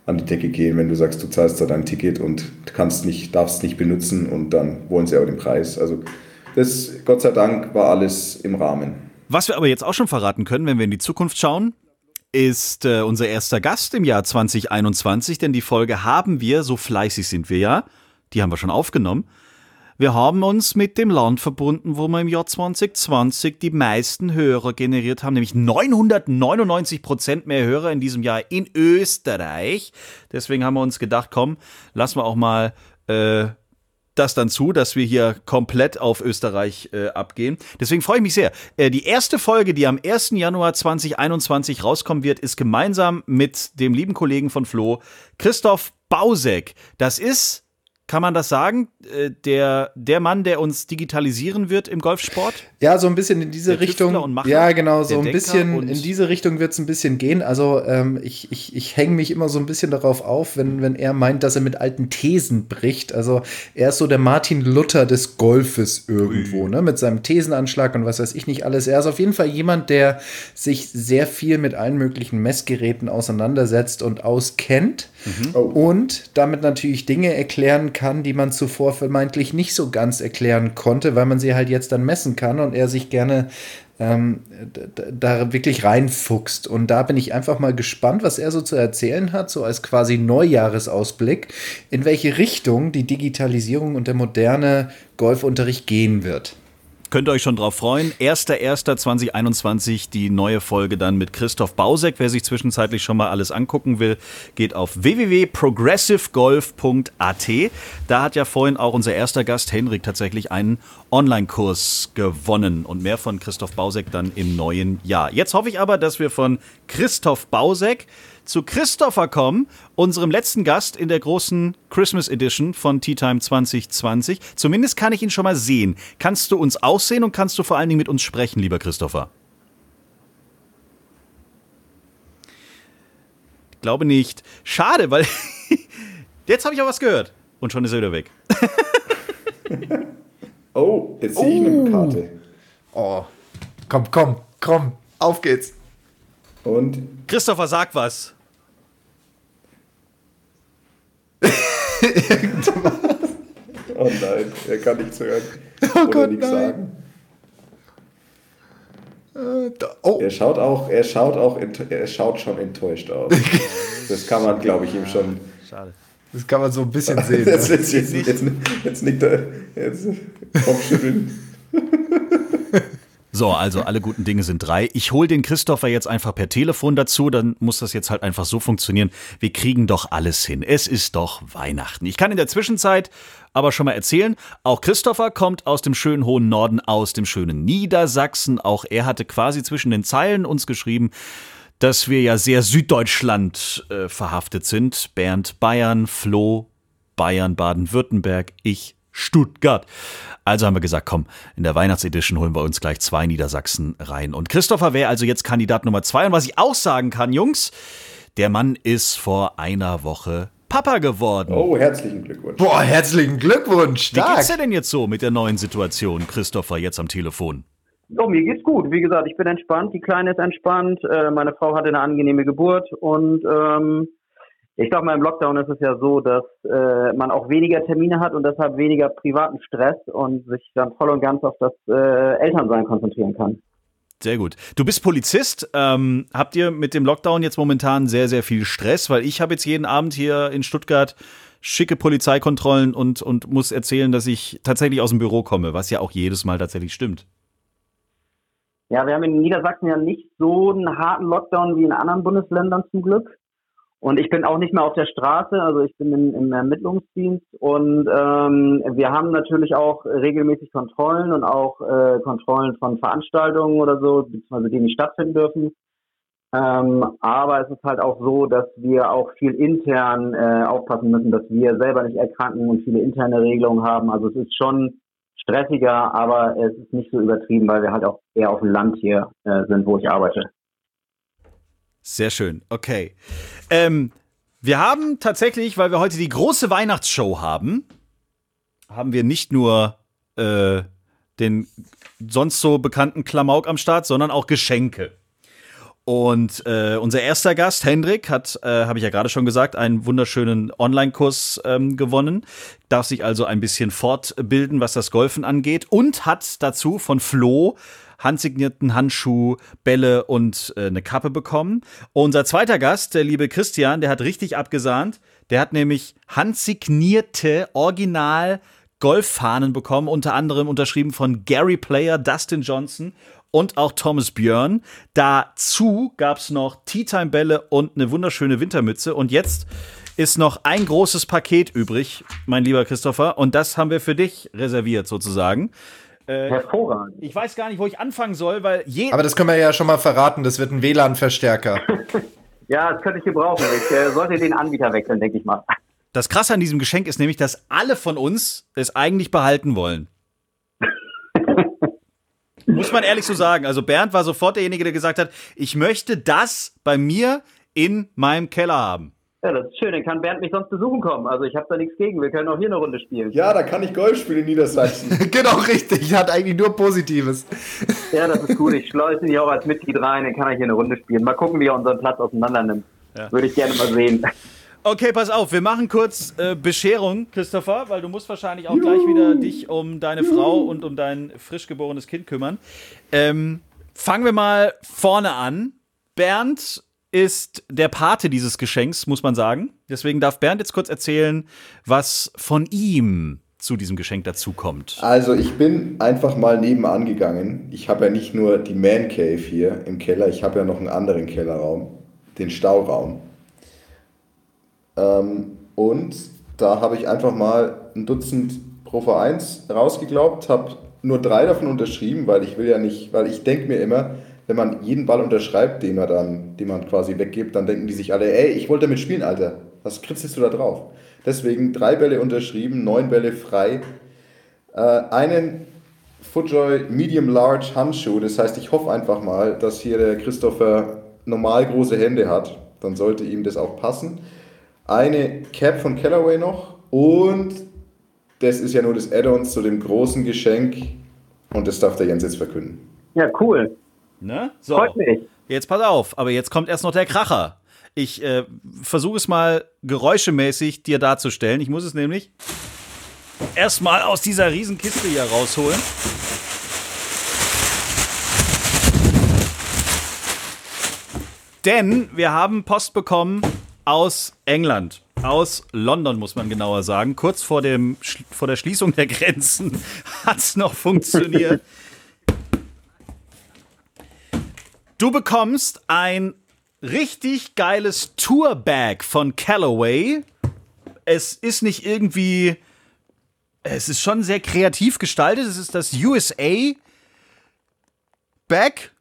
an die Decke gehen, wenn du sagst, du zahlst da dein Ticket und kannst nicht, darfst nicht benutzen und dann wollen sie aber den Preis. Also das, Gott sei Dank, war alles im Rahmen. Was wir aber jetzt auch schon verraten können, wenn wir in die Zukunft schauen, ist äh, unser erster Gast im Jahr 2021, denn die Folge haben wir, so fleißig sind wir ja, die haben wir schon aufgenommen. Wir haben uns mit dem Land verbunden, wo wir im Jahr 2020 die meisten Hörer generiert haben, nämlich 999 Prozent mehr Hörer in diesem Jahr in Österreich. Deswegen haben wir uns gedacht, komm, lassen wir auch mal äh, das dann zu, dass wir hier komplett auf Österreich äh, abgehen. Deswegen freue ich mich sehr. Äh, die erste Folge, die am 1. Januar 2021 rauskommen wird, ist gemeinsam mit dem lieben Kollegen von Flo, Christoph Bausek. Das ist, kann man das sagen, äh, der, der Mann, der uns digitalisieren wird im Golfsport? Ja, so ein bisschen in diese Der Tüftler Richtung. und Macher, ja, genau, so ein Denker bisschen in diese Richtung wird es ein bisschen gehen. Also ähm, ich, ich, ich hänge mich immer so ein bisschen darauf auf, wenn, wenn er meint, dass er mit alten Thesen bricht. Also er ist so der Martin Luther des Golfes irgendwo, ne? Mit seinem Thesenanschlag und was weiß ich nicht alles. Er ist auf jeden Fall jemand, der sich sehr viel mit allen möglichen Messgeräten auseinandersetzt und auskennt. Und damit natürlich Dinge erklären kann, die man zuvor vermeintlich nicht so ganz erklären konnte, weil man sie halt jetzt dann messen kann und er sich gerne ähm, da wirklich reinfuchst. Und da bin ich einfach mal gespannt, was er so zu erzählen hat, so als quasi Neujahresausblick, in welche Richtung die Digitalisierung und der moderne Golfunterricht gehen wird. Könnt ihr euch schon drauf freuen. 1.1.2021 die neue Folge dann mit Christoph Bausek. Wer sich zwischenzeitlich schon mal alles angucken will, geht auf www.progressivegolf.at. Da hat ja vorhin auch unser erster Gast Henrik tatsächlich einen Online-Kurs gewonnen und mehr von Christoph Bausek dann im neuen Jahr. Jetzt hoffe ich aber, dass wir von Christoph Bausek zu Christopher kommen, unserem letzten Gast in der großen Christmas Edition von Tea Time 2020. Zumindest kann ich ihn schon mal sehen. Kannst du uns aussehen und kannst du vor allen Dingen mit uns sprechen, lieber Christopher? Ich glaube nicht. Schade, weil jetzt habe ich auch was gehört. Und schon ist er wieder weg. Oh, jetzt sehe ich eine Karte. Oh, komm, komm, komm, auf geht's. Und Christopher, sag was. Oh nein, er kann nichts hören. Oh oder Gott, nichts nein. sagen. Äh, da, oh, Er schaut auch, er schaut auch, er schaut schon enttäuscht aus. Das kann man, glaube ich, ihm schon. Schade. das kann man so ein bisschen sehen. Jetzt, ne? jetzt, jetzt, jetzt, jetzt nickt er, jetzt Kopfschütteln. So, also alle guten Dinge sind drei. Ich hole den Christopher jetzt einfach per Telefon dazu, dann muss das jetzt halt einfach so funktionieren. Wir kriegen doch alles hin. Es ist doch Weihnachten. Ich kann in der Zwischenzeit aber schon mal erzählen, auch Christopher kommt aus dem schönen hohen Norden, aus dem schönen Niedersachsen. Auch er hatte quasi zwischen den Zeilen uns geschrieben, dass wir ja sehr Süddeutschland äh, verhaftet sind. Bernd Bayern, Flo Bayern, Baden-Württemberg, ich Stuttgart. Also haben wir gesagt, komm, in der Weihnachtsedition holen wir uns gleich zwei Niedersachsen rein. Und Christopher wäre also jetzt Kandidat Nummer zwei. Und was ich auch sagen kann, Jungs, der Mann ist vor einer Woche Papa geworden. Oh, herzlichen Glückwunsch. Boah, herzlichen Glückwunsch. Wie Stark. geht's dir denn jetzt so mit der neuen Situation, Christopher, jetzt am Telefon? Oh, mir geht's gut. Wie gesagt, ich bin entspannt, die Kleine ist entspannt, äh, meine Frau hatte eine angenehme Geburt und ähm, ich sag mal, im Lockdown ist es ja so, dass äh, man auch weniger Termine hat und deshalb weniger privaten Stress und sich dann voll und ganz auf das äh, Elternsein konzentrieren kann. Sehr gut. Du bist Polizist. Ähm, habt ihr mit dem Lockdown jetzt momentan sehr, sehr viel Stress? Weil ich habe jetzt jeden Abend hier in Stuttgart schicke Polizeikontrollen und, und muss erzählen, dass ich tatsächlich aus dem Büro komme, was ja auch jedes Mal tatsächlich stimmt. Ja, wir haben in Niedersachsen ja nicht so einen harten Lockdown wie in anderen Bundesländern zum Glück. Und ich bin auch nicht mehr auf der Straße, also ich bin im, im Ermittlungsdienst und ähm, wir haben natürlich auch regelmäßig Kontrollen und auch äh, Kontrollen von Veranstaltungen oder so, beziehungsweise die nicht stattfinden dürfen. Ähm, aber es ist halt auch so, dass wir auch viel intern äh, aufpassen müssen, dass wir selber nicht erkranken und viele interne Regelungen haben. Also es ist schon stressiger, aber es ist nicht so übertrieben, weil wir halt auch eher auf dem Land hier äh, sind, wo ich arbeite. Sehr schön. Okay. Ähm, wir haben tatsächlich, weil wir heute die große Weihnachtsshow haben, haben wir nicht nur äh, den sonst so bekannten Klamauk am Start, sondern auch Geschenke. Und äh, unser erster Gast, Hendrik, hat, äh, habe ich ja gerade schon gesagt, einen wunderschönen Online-Kurs ähm, gewonnen, darf sich also ein bisschen fortbilden, was das Golfen angeht und hat dazu von Flo handsignierten Handschuh, Bälle und äh, eine Kappe bekommen. Unser zweiter Gast, der liebe Christian, der hat richtig abgesahnt. Der hat nämlich handsignierte Original Golffahnen bekommen, unter anderem unterschrieben von Gary Player, Dustin Johnson und auch Thomas Björn. Dazu gab es noch Tea Time Bälle und eine wunderschöne Wintermütze. Und jetzt ist noch ein großes Paket übrig, mein lieber Christopher. Und das haben wir für dich reserviert sozusagen. Äh, Hervorragend. Ich weiß gar nicht, wo ich anfangen soll, weil je Aber das können wir ja schon mal verraten, das wird ein WLAN-Verstärker. Ja, das könnte ich gebrauchen. Ich äh, sollte den Anbieter wechseln, denke ich mal. Das Krasse an diesem Geschenk ist nämlich, dass alle von uns es eigentlich behalten wollen. Muss man ehrlich so sagen. Also Bernd war sofort derjenige, der gesagt hat, ich möchte das bei mir in meinem Keller haben. Ja, das ist schön. Dann kann Bernd mich sonst besuchen kommen. Also ich habe da nichts gegen. Wir können auch hier eine Runde spielen. Ja, da kann ich Golf spielen in Niedersachsen. genau, richtig. Hat eigentlich nur Positives. Ja, das ist gut. Ich schleuse ihn hier auch als Mitglied rein. Dann kann er hier eine Runde spielen. Mal gucken, wie er unseren Platz auseinander nimmt. Ja. Würde ich gerne mal sehen. Okay, pass auf, wir machen kurz äh, Bescherung, Christopher, weil du musst wahrscheinlich auch gleich wieder dich um deine Frau und um dein frisch geborenes Kind kümmern. Ähm, fangen wir mal vorne an. Bernd ist der Pate dieses Geschenks, muss man sagen. Deswegen darf Bernd jetzt kurz erzählen, was von ihm zu diesem Geschenk dazukommt. Also ich bin einfach mal nebenan gegangen. Ich habe ja nicht nur die Man Cave hier im Keller, ich habe ja noch einen anderen Kellerraum, den Stauraum. Ähm, und da habe ich einfach mal ein Dutzend Pro V1 rausgeglaubt, habe nur drei davon unterschrieben, weil ich will ja nicht, weil ich denke mir immer, wenn man jeden Ball unterschreibt, den man dann, den man quasi weggibt, dann denken die sich alle, ey, ich wollte damit spielen, Alter. Was kritzelst du da drauf? Deswegen drei Bälle unterschrieben, neun Bälle frei. Äh, einen Footjoy Medium Large Handschuh, das heißt, ich hoffe einfach mal, dass hier der Christopher normal große Hände hat. Dann sollte ihm das auch passen. Eine Cap von Callaway noch und das ist ja nur das Add-on zu dem großen Geschenk und das darf der Jens jetzt verkünden. Ja, cool. Ne? So. Freut mich. Jetzt pass auf, aber jetzt kommt erst noch der Kracher. Ich äh, versuche es mal geräuschemäßig dir darzustellen. Ich muss es nämlich erstmal aus dieser Riesenkiste hier rausholen. Denn wir haben Post bekommen aus England. Aus London, muss man genauer sagen. Kurz vor, dem, vor der Schließung der Grenzen hat es noch funktioniert. Du bekommst ein richtig geiles Tourbag von Callaway. Es ist nicht irgendwie. Es ist schon sehr kreativ gestaltet. Es ist das USA Bag.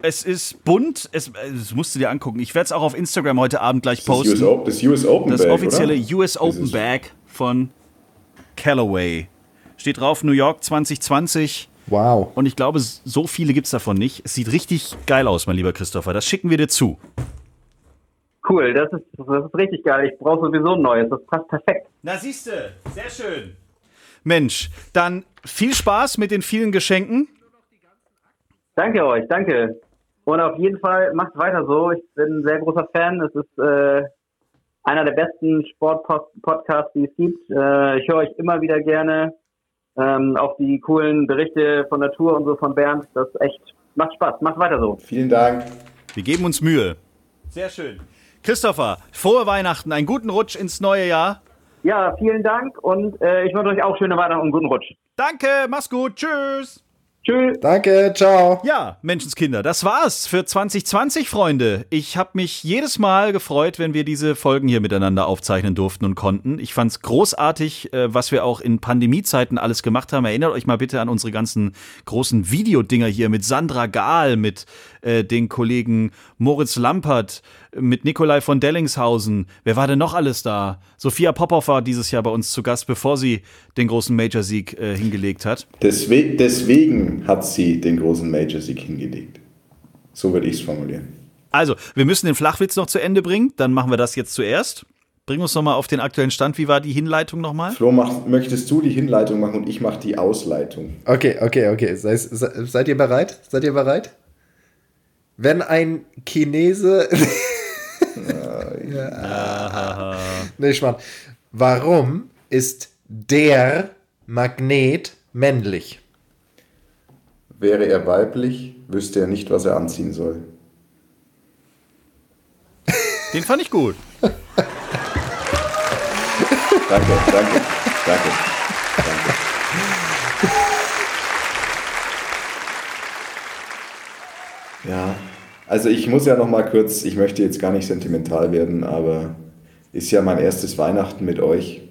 Es ist bunt, es, das musst du dir angucken. Ich werde es auch auf Instagram heute Abend gleich Das posten. US das US Open Das Bag, offizielle oder? US Open Bag von Callaway. Steht drauf New York 2020. Wow. Und ich glaube, so viele gibt es davon nicht. Es sieht richtig geil aus, mein lieber Christopher. Das schicken wir dir zu. Cool, das ist, das ist richtig geil. Ich brauche sowieso ein neues. Das passt perfekt. Na siehste, sehr schön. Mensch, dann viel Spaß mit den vielen Geschenken. Danke euch, danke. Und auf jeden Fall macht weiter so. Ich bin ein sehr großer Fan. Es ist äh, einer der besten Sport-Podcasts, die es gibt. Äh, ich höre euch immer wieder gerne. Ähm, auch die coolen Berichte von der Tour und so von Bernd. Das ist echt, macht Spaß. Macht weiter so. Vielen Dank. Wir geben uns Mühe. Sehr schön. Christopher, frohe Weihnachten, einen guten Rutsch ins neue Jahr. Ja, vielen Dank und äh, ich wünsche euch auch schöne Weihnachten und einen guten Rutsch. Danke, mach's gut, tschüss. Tschüss. Danke, ciao. Ja, Menschenskinder, das war's für 2020, Freunde. Ich habe mich jedes Mal gefreut, wenn wir diese Folgen hier miteinander aufzeichnen durften und konnten. Ich fand's großartig, äh, was wir auch in Pandemiezeiten alles gemacht haben. Erinnert euch mal bitte an unsere ganzen großen Videodinger hier mit Sandra Gahl, mit äh, den Kollegen Moritz Lampert, mit Nikolai von Dellingshausen. Wer war denn noch alles da? Sophia Popov war dieses Jahr bei uns zu Gast, bevor sie den großen Major-Sieg äh, hingelegt hat. Deswegen, deswegen hat sie den großen Major-Sieg hingelegt. So würde ich es formulieren. Also, wir müssen den Flachwitz noch zu Ende bringen. Dann machen wir das jetzt zuerst. Bring uns noch mal auf den aktuellen Stand. Wie war die Hinleitung nochmal? Flo, mach, möchtest du die Hinleitung machen und ich mache die Ausleitung? Okay, okay, okay. Sei, se, seid ihr bereit? Seid ihr bereit? Wenn ein Chinese. ja. Nee, Schmarrn. Warum ist der Magnet männlich? Wäre er weiblich, wüsste er nicht, was er anziehen soll. Den fand ich gut. Danke, danke, danke. Ja, also ich muss ja noch mal kurz, ich möchte jetzt gar nicht sentimental werden, aber ist ja mein erstes Weihnachten mit euch.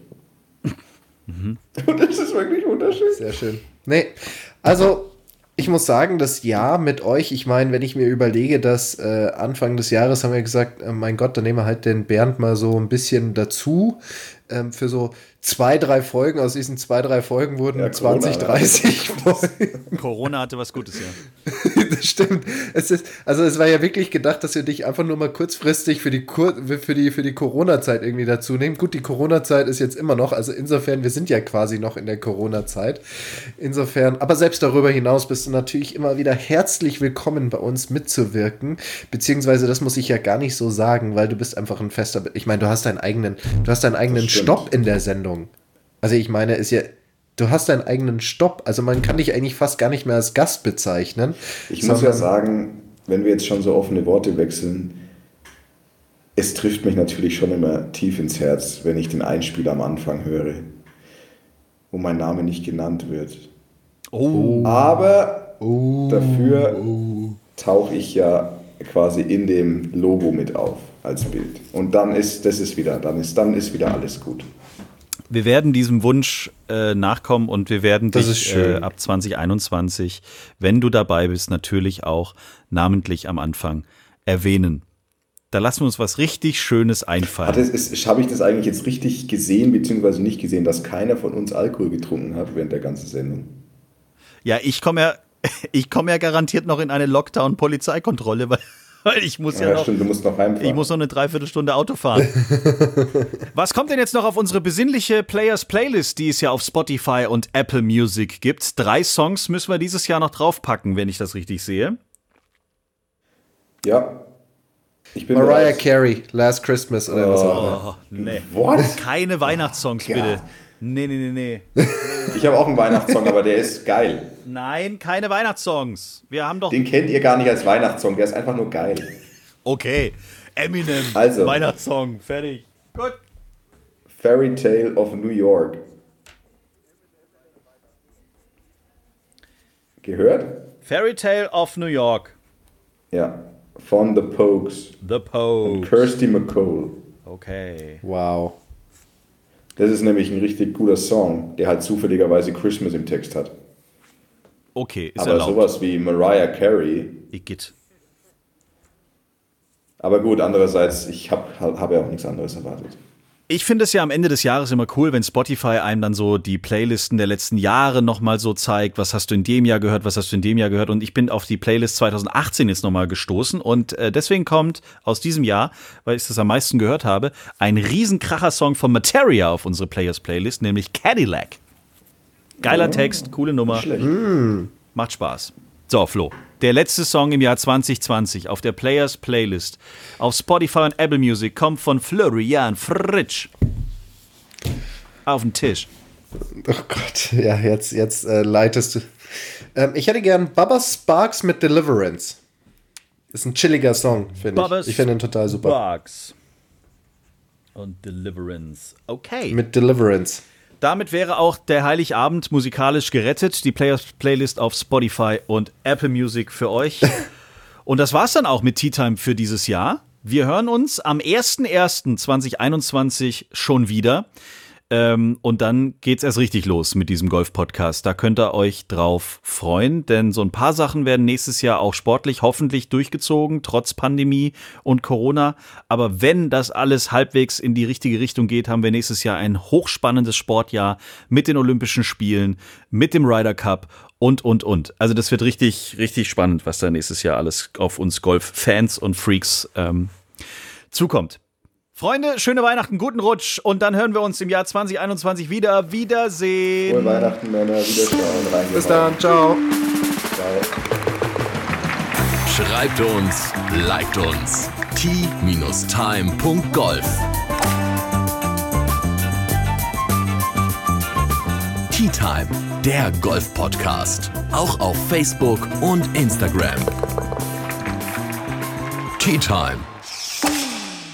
Und das ist wirklich wunderschön. Sehr schön. Nee, also ich muss sagen, das Jahr mit euch, ich meine, wenn ich mir überlege, dass äh, Anfang des Jahres haben wir gesagt, äh, mein Gott, dann nehmen wir halt den Bernd mal so ein bisschen dazu. Ähm, für so zwei, drei Folgen, aus diesen zwei, drei Folgen wurden Ja, 20, Corona, 30 Folgen. Corona hatte was Gutes, ja. das stimmt. Es ist, also es war ja wirklich gedacht, dass wir dich einfach nur mal kurzfristig für die, Kur für die, für die Corona-Zeit irgendwie dazu nehmen. Gut, die Corona-Zeit ist jetzt immer noch, also insofern, wir sind ja quasi noch in der Corona-Zeit. Insofern, aber selbst darüber hinaus bist du natürlich immer wieder herzlich willkommen bei uns mitzuwirken. Beziehungsweise, das muss ich ja gar nicht so sagen, weil du bist einfach ein fester, ich meine, du hast deinen eigenen, du hast deinen eigenen. Stopp in der Sendung. Also ich meine, ist ja, du hast deinen eigenen Stopp. Also man kann dich eigentlich fast gar nicht mehr als Gast bezeichnen. Ich muss ja sagen, wenn wir jetzt schon so offene Worte wechseln, es trifft mich natürlich schon immer tief ins Herz, wenn ich den Einspieler am Anfang höre, wo mein Name nicht genannt wird. Oh. Aber dafür tauche ich ja quasi in dem Logo mit auf als Bild. Und dann ist, das ist wieder, dann ist, dann ist wieder alles gut. Wir werden diesem Wunsch äh, nachkommen und wir werden Das ist dich schön. äh, ab 2021, wenn du dabei bist, natürlich auch namentlich am Anfang erwähnen. Da lassen wir uns was richtig Schönes einfallen. Hat es, ist, habe ich das eigentlich jetzt richtig gesehen, beziehungsweise nicht gesehen, dass keiner von uns Alkohol getrunken hat während der ganzen Sendung? Ja, ich komme ja, ich komme ja garantiert noch in eine Lockdown-Polizeikontrolle, weil, weil ich muss ja, Ja, noch, stimmt, du musst noch heimfahren. ich muss noch eine Dreiviertelstunde Auto fahren. Was kommt denn jetzt noch auf unsere besinnliche Players Playlist, die es ja auf Spotify und Apple Music gibt? Drei Songs müssen wir dieses Jahr noch draufpacken, wenn ich das richtig sehe. Ja. Ich bin Mariah bereit. Carey, Last Christmas oder was auch immer. Oh, nee. What? Keine Weihnachtssongs, Ja. bitte. Nee, nee, nee, nee. Ich habe auch einen Weihnachtssong, aber der ist geil. Nein, keine Weihnachtssongs. Wir haben doch. Den kennt ihr gar nicht als Weihnachtssong, der ist einfach nur geil. Okay. Eminem. Also. Weihnachtssong. Fertig. Gut. Fairy Tale of New York. Gehört? Fairy Tale of New York. Ja. Von The Pokes. The Pogues. Und Kirsty McCole. Okay. Wow. Das ist nämlich ein richtig guter Song, der halt zufälligerweise Christmas im Text hat. Okay, ist Aber erlaubt. sowas wie Mariah Carey, Igitt. Aber gut, andererseits, ich habe hab ja auch nichts anderes erwartet. Ich finde es ja am Ende des Jahres immer cool, wenn Spotify einem dann so die Playlisten der letzten Jahre nochmal so zeigt, was hast du in dem Jahr gehört, was hast du in dem Jahr gehört. Und ich bin auf die Playlist 2018 jetzt nochmal gestoßen. Und äh, deswegen kommt aus diesem Jahr, weil ich das am meisten gehört habe, ein Riesenkracher-Song von Materia auf unsere Players-Playlist, nämlich Cadillac. Geiler Text, coole Nummer. Schlecht. Macht Spaß. So, Flo. Der letzte Song im Jahr 2020 auf der Players Playlist auf Spotify und Apple Music kommt von Florian Fritsch. Auf den Tisch. Oh Gott, ja, jetzt, jetzt äh, leitest du. Ähm, ich hätte gern Baba Sparks mit Deliverance. Ist ein chilliger Song, finde ich. Ich finde ihn total super. Sparks. Und Deliverance. Okay. Mit Deliverance. Damit wäre auch der Heiligabend musikalisch gerettet. Die Players Playlist auf Spotify und Apple Music für euch. und das war's dann auch mit Tea Time für dieses Jahr. Wir hören uns am 01.01.2021 schon wieder. Ähm, und dann geht's erst richtig los mit diesem Golf-Podcast. Da könnt ihr euch drauf freuen, denn so ein paar Sachen werden nächstes Jahr auch sportlich hoffentlich durchgezogen, trotz Pandemie und Corona. Aber wenn das alles halbwegs in die richtige Richtung geht, haben wir nächstes Jahr ein hochspannendes Sportjahr mit den Olympischen Spielen, mit dem Ryder Cup und, und, und. Also das wird richtig, richtig spannend, was da nächstes Jahr alles auf uns Golf-Fans und Freaks ähm, zukommt. Freunde, schöne Weihnachten, guten Rutsch und dann hören wir uns im Jahr 2021 wieder. Wiedersehen. Frohe Weihnachten, Männer. Wiederschauen. Bis dann, ciao. Ciao. Schreibt uns, liked uns. t-time.golf Tea Time, der Golf-Podcast. Auch auf Facebook und Instagram. Tea Time.